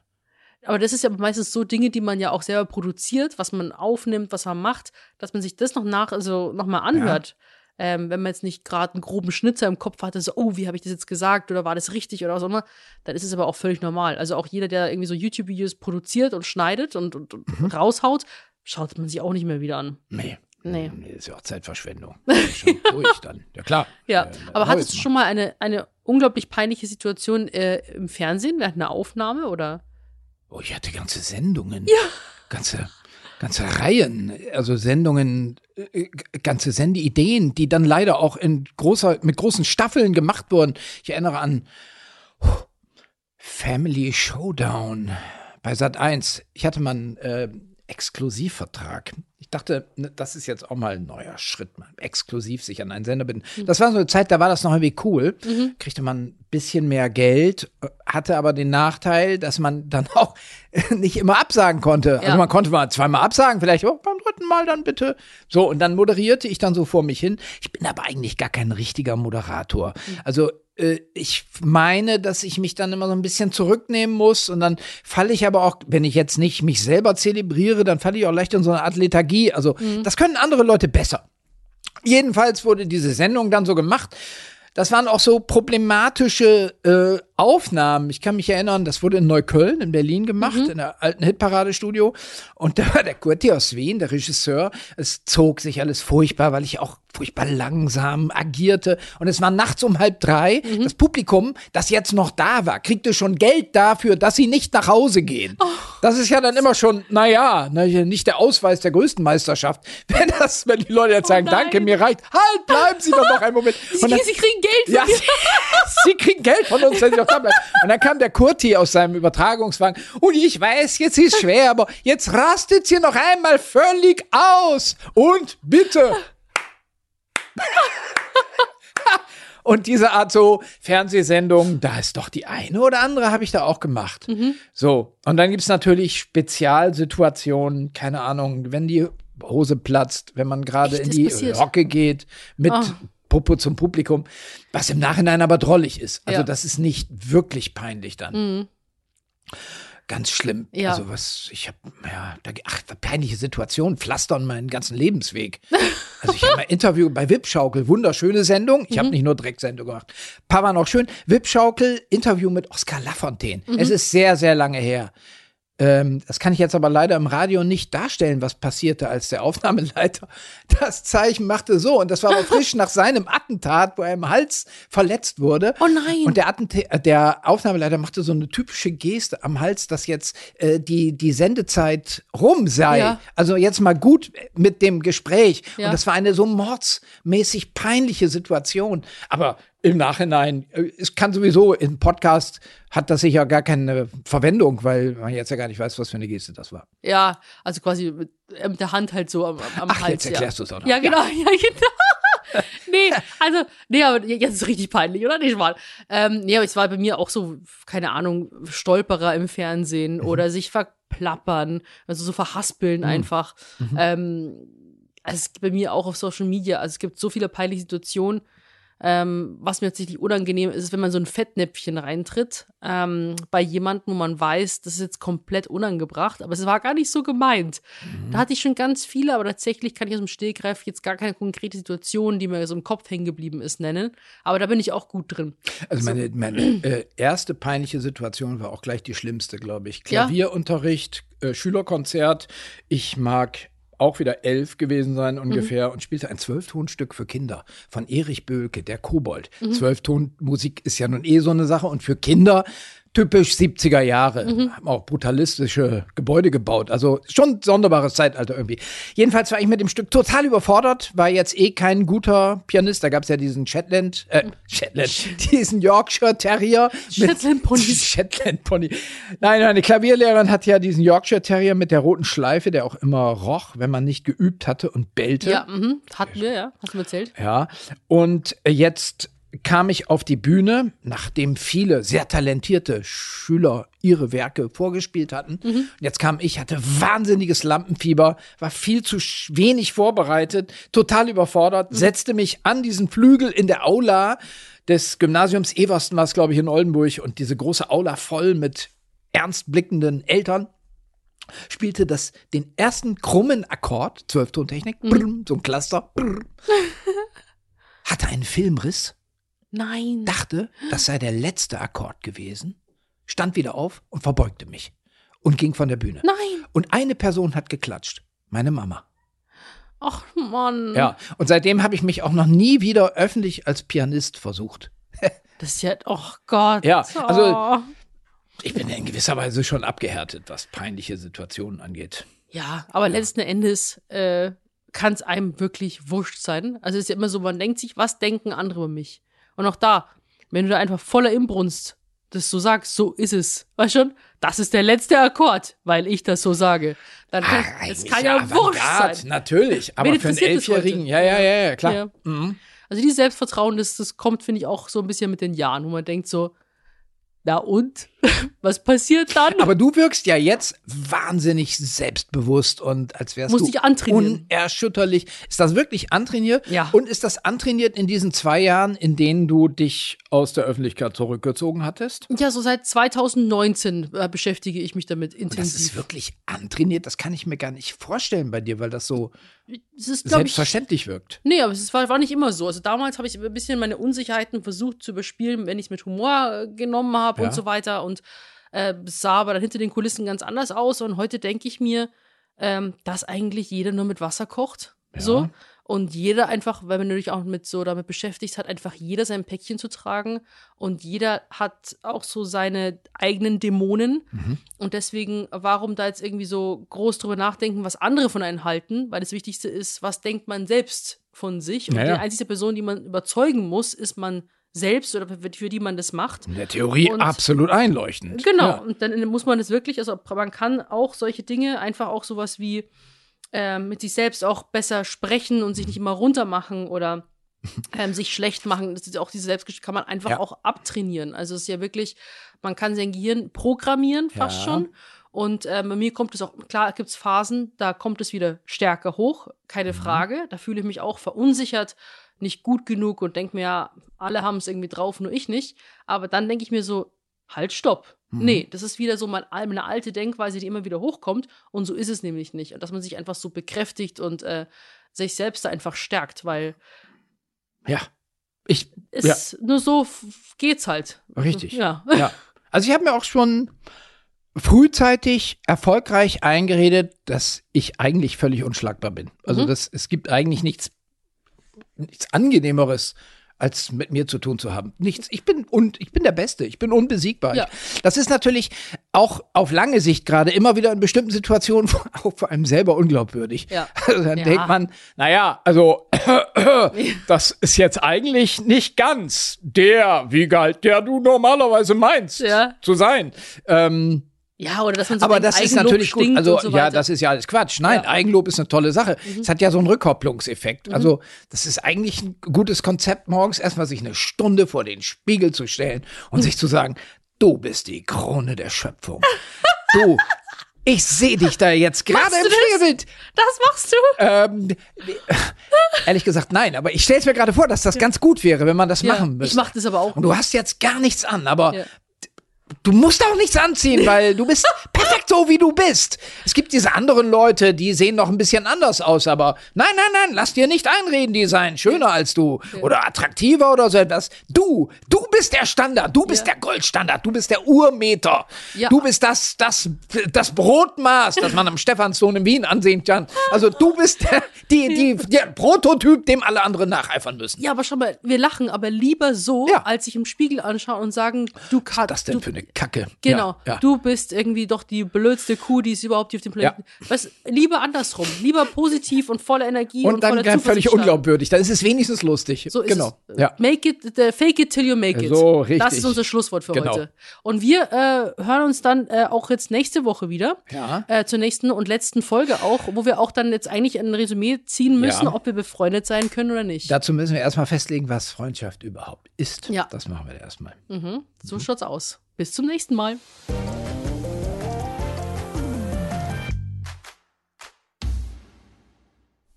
Aber das ist ja meistens so Dinge, die man ja auch selber produziert, was man aufnimmt, was man macht, dass man sich das noch nach, also noch mal anhört. Ähm, wenn man jetzt nicht gerade einen groben Schnitzer im Kopf hatte, so, oh, wie habe ich das jetzt gesagt oder war das richtig oder was auch immer, dann ist es aber auch völlig normal. Also auch jeder, der irgendwie so YouTube-Videos produziert und schneidet und, und, und Mhm. raushaut, schaut man sich auch nicht mehr wieder an. Nee. Nee. Nee, ist ja auch Zeitverschwendung. [LAUGHS] Schon durch dann. Ja klar. Ja, Äh, aber hattest du schon mal eine, eine unglaublich peinliche Situation äh, im Fernsehen während einer Aufnahme oder? Oh, ich hatte ganze Sendungen. Ja. Ganze, ganze Reihen. Also Sendungen, äh, ganze Sendeideen, die dann leider auch in großer, mit großen Staffeln gemacht wurden. Ich erinnere an Family Showdown bei Sat 1. Ich hatte mal einen äh, Exklusivvertrag. Ich dachte, ne, das ist jetzt auch mal ein neuer Schritt, mal exklusiv sich an einen Sender binden. Das war so eine Zeit, da war das noch irgendwie cool. Kriegte man ein bisschen mehr Geld, äh, hatte aber den Nachteil, dass man dann [LAUGHS] auch nicht immer absagen konnte. Also Ja. man konnte mal zweimal absagen, vielleicht oh, beim dritten Mal dann bitte. So, und dann moderierte ich dann so vor mich hin. Ich bin aber eigentlich gar kein richtiger Moderator. Also äh, ich meine, dass ich mich dann immer so ein bisschen zurücknehmen muss und dann falle ich aber auch, wenn ich jetzt nicht mich selber zelebriere, dann falle ich auch leicht in so eine Art Lethargie. Also das können andere Leute besser. Jedenfalls wurde diese Sendung dann so gemacht. Das waren auch so problematische äh, Aufnahmen. Ich kann mich erinnern, das wurde in Neukölln, in Berlin gemacht, in der alten Hitparadestudio. Und da war der Kurti aus Wien, der Regisseur. Es zog sich alles furchtbar, weil ich auch furchtbar langsam agierte. Und es war nachts um halb drei. Das Publikum, das jetzt noch da war, kriegte schon Geld dafür, dass sie nicht nach Hause gehen. Das ist ja dann immer schon, naja, nicht der Ausweis der größten Meisterschaft. [LAUGHS] Wenn das, wenn die Leute jetzt sagen, nein. danke, mir reicht, halt, bleiben Sie doch noch einen Moment. [LAUGHS] Sie, dann- sie kriegen Geld von ja, [LAUGHS] sie kriegen Geld von uns, wenn sie doch da bleiben. Und dann kam der Kurti aus seinem Übertragungswagen. Und ich weiß, jetzt ist schwer, aber jetzt rastet sie noch einmal völlig aus. Und bitte. [LAUGHS] Und diese Art so Fernsehsendung, da ist doch die eine oder andere, habe ich da auch gemacht. So, und dann gibt's natürlich Spezialsituationen, keine Ahnung, wenn die Hose platzt, wenn man gerade in die passiert? Hocke geht mit Ah. Popo zum Publikum, was im Nachhinein aber drollig ist. Also Ja. das ist nicht wirklich peinlich dann. Mhm. Ganz schlimm. Ja. Also was, ich habe, ja, da, ach, peinliche Situation, pflastern meinen ganzen Lebensweg. Also ich habe mal Interview bei Wipschaukel, wunderschöne Sendung. Ich habe Mhm. nicht nur Drecksendung gemacht. Paar war noch schön. Wipschaukel, Interview mit Oskar Lafontaine. Mhm. Es ist sehr, sehr lange her. Ähm, das kann ich jetzt aber leider im Radio nicht darstellen, was passierte, als der Aufnahmeleiter [LAUGHS] das Zeichen machte so. Und das war aber frisch [LAUGHS] nach seinem Attentat, wo er im Hals verletzt wurde. Oh nein. Und der, Attentä äh, der Aufnahmeleiter machte so eine typische Geste am Hals, dass jetzt äh, die, die Sendezeit rum sei. Ja. Also jetzt mal gut mit dem Gespräch. Ja. Und das war eine so mordsmäßig peinliche Situation. Aber im Nachhinein, äh, es kann sowieso im Podcast hat das sicher gar keine Verwendung, weil man jetzt ja gar nicht weiß, was für eine Geste das war. Ja, also quasi mit, äh, mit der Hand halt so am, am Ach, Hals. jetzt erklärst du's auch noch. Ja, genau, [LAUGHS] ja, genau. nee, also, nee, aber jetzt ist es richtig peinlich, oder? Nicht mal. Ähm, nee, aber es war bei mir auch so, keine Ahnung, Stolperer im Fernsehen Mhm. oder sich verplappern, also so verhaspeln einfach. Mhm. Ähm, also es gibt bei mir auch auf Social Media, also es gibt so viele peinliche Situationen. Ähm, was mir tatsächlich unangenehm ist, ist, wenn man so ein Fettnäpfchen reintritt, ähm, bei jemandem, wo man weiß, das ist jetzt komplett unangebracht, aber es war gar nicht so gemeint. Da hatte ich schon ganz viele, aber tatsächlich kann ich aus dem Stehgreif jetzt gar keine konkrete Situation, die mir so im Kopf hängen geblieben ist, nennen. Aber da bin ich auch gut drin. Also meine, meine äh, erste peinliche Situation war auch gleich die schlimmste, glaube ich. Ja. Klavierunterricht, äh, Schülerkonzert. Ich mag auch wieder elf gewesen sein ungefähr und spielte ein Zwölftonstück für Kinder von Erich Böhlke, der Kobold. Zwölftonmusik ist ja nun eh so eine Sache und für Kinder typisch 70er Jahre. Haben auch brutalistische Gebäude gebaut. Also schon sonderbares Zeitalter irgendwie. Jedenfalls war ich mit dem Stück total überfordert, war jetzt eh kein guter Pianist. Da gab es ja diesen Shetland, äh, Shetland, diesen Yorkshire Terrier. Shetland Pony. [LAUGHS] Shetland Pony. Nein, meine Klavierlehrerin hat ja diesen Yorkshire Terrier mit der roten Schleife, der auch immer roch, wenn man nicht geübt hatte und bellte. Ja, mhm, hatten wir, ja. Hast du mir erzählt? Ja, und jetzt kam ich auf die Bühne, nachdem viele sehr talentierte Schüler ihre Werke vorgespielt hatten. Und jetzt kam ich, hatte wahnsinniges Lampenfieber, war viel zu wenig vorbereitet, total überfordert, setzte mich an diesen Flügel in der Aula des Gymnasiums. Eversten, war es, glaube ich, in Oldenburg, und diese große Aula voll mit ernst blickenden Eltern spielte das den ersten krummen Akkord, Zwölftontechnik, brrm, so ein Cluster, brrr, [LAUGHS] hatte einen Filmriss, Nein. dachte, das sei der letzte Akkord gewesen, stand wieder auf und verbeugte mich und ging von der Bühne. Nein. Und eine Person hat geklatscht, meine Mama. Ach, Mann. Ja, und seitdem habe ich mich auch noch nie wieder öffentlich als Pianist versucht. [LAUGHS] Das ist ja, oh Gott. Ja, also- Oh. Ich bin ja in gewisser Weise schon abgehärtet, was peinliche Situationen angeht. Ja, aber letzten Endes äh, kann es einem wirklich wurscht sein. Also es ist ja immer so, man denkt sich, was denken andere über mich? Und auch da, wenn du da einfach voller Inbrunst das so sagst, so ist es. Weißt schon? Das ist der letzte Akkord, weil ich das so sage. Dann kann, Ah, es kann ja wurscht sein. Natürlich, aber für einen? Elfjährigen, ja, ja, ja, ja, klar. Ja. Mhm. Also dieses Selbstvertrauen, das, das kommt, finde ich, auch so ein bisschen mit den Jahren, wo man denkt so, na und? [LAUGHS] Was passiert dann? Aber du wirkst ja jetzt wahnsinnig selbstbewusst und als wärst Muss du ich antrainieren. unerschütterlich. Ist das wirklich antrainiert? Ja. Und ist das antrainiert in diesen zwei Jahren, in denen du dich aus der Öffentlichkeit zurückgezogen hattest? ja, so seit 2019 äh, beschäftige ich mich damit Und das ist intensiv. wirklich antrainiert. Das kann ich mir gar nicht vorstellen bei dir, weil das so ist, glaube ich, selbstverständlich wirkt. Nee, aber es war, war nicht immer so. Also damals habe ich ein bisschen meine Unsicherheiten versucht zu überspielen, wenn ich es mit Humor äh, genommen habe Ja. und so weiter. Und äh, es sah aber dann hinter den Kulissen ganz anders aus. Und heute denke ich mir, ähm, dass eigentlich jeder nur mit Wasser kocht. So. Und jeder einfach, weil man natürlich auch mit so damit beschäftigt hat, einfach jeder sein Päckchen zu tragen. Und jeder hat auch so seine eigenen Dämonen. Und deswegen, warum da jetzt irgendwie so groß drüber nachdenken, was andere von einem halten? Weil das Wichtigste ist, was denkt man selbst von sich? Und Ja, ja. die einzige Person, die man überzeugen muss, ist man selbst oder für für die man das macht. In der Theorie Und- absolut einleuchtend. Genau, Ja. und dann muss man das wirklich, also man kann auch solche Dinge, einfach auch sowas wie ähm, mit sich selbst auch besser sprechen und sich nicht immer runtermachen oder [LAUGHS] ähm, sich schlecht machen. Das ist auch diese Selbstgeschichte kann man einfach Ja. auch abtrainieren. Also es ist ja wirklich, man kann sein Gehirn programmieren fast Ja. schon. Und ähm, bei mir kommt es auch, klar gibt es Phasen, da kommt es wieder stärker hoch, keine Mhm. Frage. Da fühle ich mich auch verunsichert, nicht gut genug und denke mir, ja, alle haben es irgendwie drauf, nur ich nicht. Aber dann denke ich mir so, halt, stopp. Mhm. Nee, das ist wieder so mal eine alte Denkweise, die immer wieder hochkommt. Und so ist es nämlich nicht. Und dass man sich einfach so bekräftigt und äh, sich selbst da einfach stärkt, weil Ja. Ich, es ja, nur so geht's halt. richtig. Ja. [LAUGHS] Ja. Also ich habe mir auch schon frühzeitig erfolgreich eingeredet, dass ich eigentlich völlig unschlagbar bin. Also Mhm. das, es gibt eigentlich nichts, nichts angenehmeres als mit mir zu tun zu haben. Nichts. Ich bin und ich bin der Beste. Ich bin unbesiegbar. Ja. Das ist natürlich auch auf lange Sicht gerade immer wieder in bestimmten Situationen [LAUGHS] auch vor allem selber unglaubwürdig. Ja. [LAUGHS] Also dann Ja. denkt man, naja, also [CLEARS THROAT] das ist jetzt eigentlich nicht ganz der Wiegald, der du normalerweise meinst zu sein. Ähm, Ja, oder dass man so aber das ist Eigenlob natürlich gut. Also so ja, das ist ja alles Quatsch. Nein, Ja. Eigenlob ist eine tolle Sache. Es hat ja so einen Rückkopplungseffekt. Mhm. Also das ist eigentlich ein gutes Konzept, morgens erstmal sich eine Stunde vor den Spiegel zu stellen und Mhm. sich zu sagen, du bist die Krone der Schöpfung. [LAUGHS] Du, ich sehe dich da jetzt gerade im das? Spiegelbild. Das machst du? Ähm, [LAUGHS] ehrlich gesagt, nein, aber ich stelle es mir gerade vor, dass das ganz gut wäre, wenn man das Ja, machen ich müsste. mach das aber auch. Und du hast jetzt gar nichts an, aber Ja. Du musst auch nichts anziehen, [LAUGHS] weil du bist perfekt so, wie du bist. Es gibt diese anderen Leute, die sehen noch ein bisschen anders aus, aber nein, nein, nein, lass dir nicht einreden, die seien schöner als du oder attraktiver oder so etwas. Du, du bist der Standard, du bist Ja. der Goldstandard, du bist der Urmeter. Ja. Du bist das, das, das Brotmaß, das man am Stephansdom in Wien ansehen kann. Also du bist der, die, die, der Prototyp, dem alle anderen nacheifern müssen. Ja, aber schau mal, wir lachen aber lieber so, Ja. als sich im Spiegel anschauen und sagen, du kannst. Was denn du, für eine Kacke? Genau, Ja, ja. du bist irgendwie doch die blödste Kuh, die es überhaupt hier auf dem Planeten Was, Lieber andersrum, lieber positiv und voller Energie und, und dann voller völlig Zuversicht starten. unglaubwürdig. Dann ist es wenigstens lustig. So ist genau. es. Ja. Make it, äh, fake it till you make it. So, richtig. Das ist unser Schlusswort für Genau. heute. Und wir äh, hören uns dann äh, auch jetzt nächste Woche wieder. Ja. Äh, zur nächsten und letzten Folge auch, wo wir auch dann jetzt eigentlich ein Resümee ziehen müssen, Ja. ob wir befreundet sein können oder nicht. Dazu müssen wir erstmal festlegen, was Freundschaft überhaupt ist. Ja. Das machen wir erstmal. Mhm. So schaut's aus. Bis zum nächsten Mal.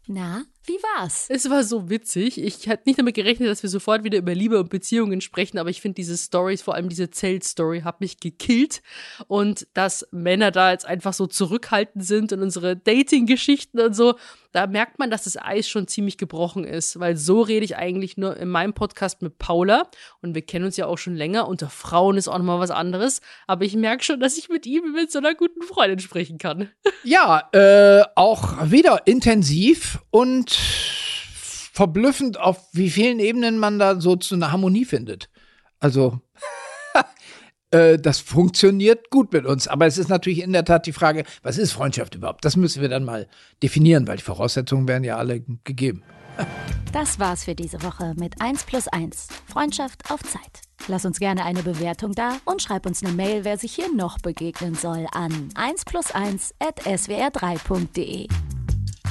Na, wie war's? Es war so witzig. Ich hatte nicht damit gerechnet, dass wir sofort wieder über Liebe und Beziehungen sprechen, aber ich finde diese Stories, vor allem diese Zelt-Story, hat mich gekillt. Und dass Männer da jetzt einfach so zurückhaltend sind und unsere Dating-Geschichten und so, da merkt man, dass das Eis schon ziemlich gebrochen ist, weil so rede ich eigentlich nur in meinem Podcast mit Paula und wir kennen uns ja auch schon länger. Unter Frauen ist auch nochmal was anderes, aber ich merke schon, dass ich mit ihm mit so einer guten Freundin sprechen kann. Ja, äh, auch wieder intensiv und verblüffend, auf wie vielen Ebenen man da so zu einer Harmonie findet. Also, [LAUGHS] äh, das funktioniert gut mit uns. Aber es ist natürlich in der Tat die Frage, was ist Freundschaft überhaupt? Das müssen wir dann mal definieren, weil die Voraussetzungen werden ja alle gegeben. Das war's für diese Woche mit 1 plus 1. Freundschaft auf Zeit. Lass uns gerne eine Bewertung da und schreib uns eine Mail, wer sich hier noch begegnen soll, an 1 plus 1 at swr3.de.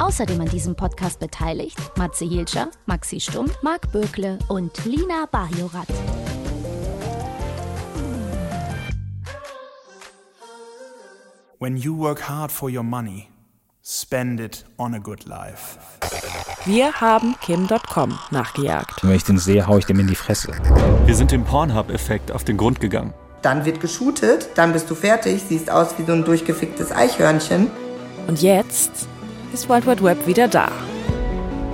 Außerdem an diesem Podcast beteiligt Matze Hilscher, Maxi Stumm, Marc Bökle und Lina Bajorat. When you work hard for your money, spend it on a good life. Wir haben Kim.com nachgejagt. Wenn ich den sehe, hau ich dem in die Fresse. Wir sind dem Pornhub-Effekt auf den Grund gegangen. Dann wird geshootet, dann bist du fertig, siehst aus wie so ein durchgeficktes Eichhörnchen. Und jetzt ist World Wide Web wieder da.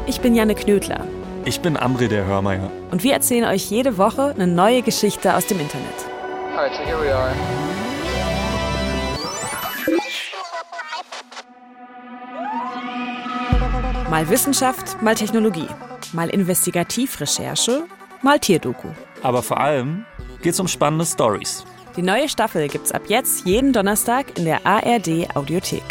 Ich bin Janne Knödler Ich bin Amri der Hörmeier. und wir erzählen euch jede Woche eine neue Geschichte aus dem Internet. Alright, so here we are. Mal Wissenschaft, mal Technologie, mal Investigativrecherche, mal Tierdoku. Aber vor allem geht's um spannende Stories. Die neue Staffel gibt's ab jetzt jeden Donnerstag in der ARD Audiothek.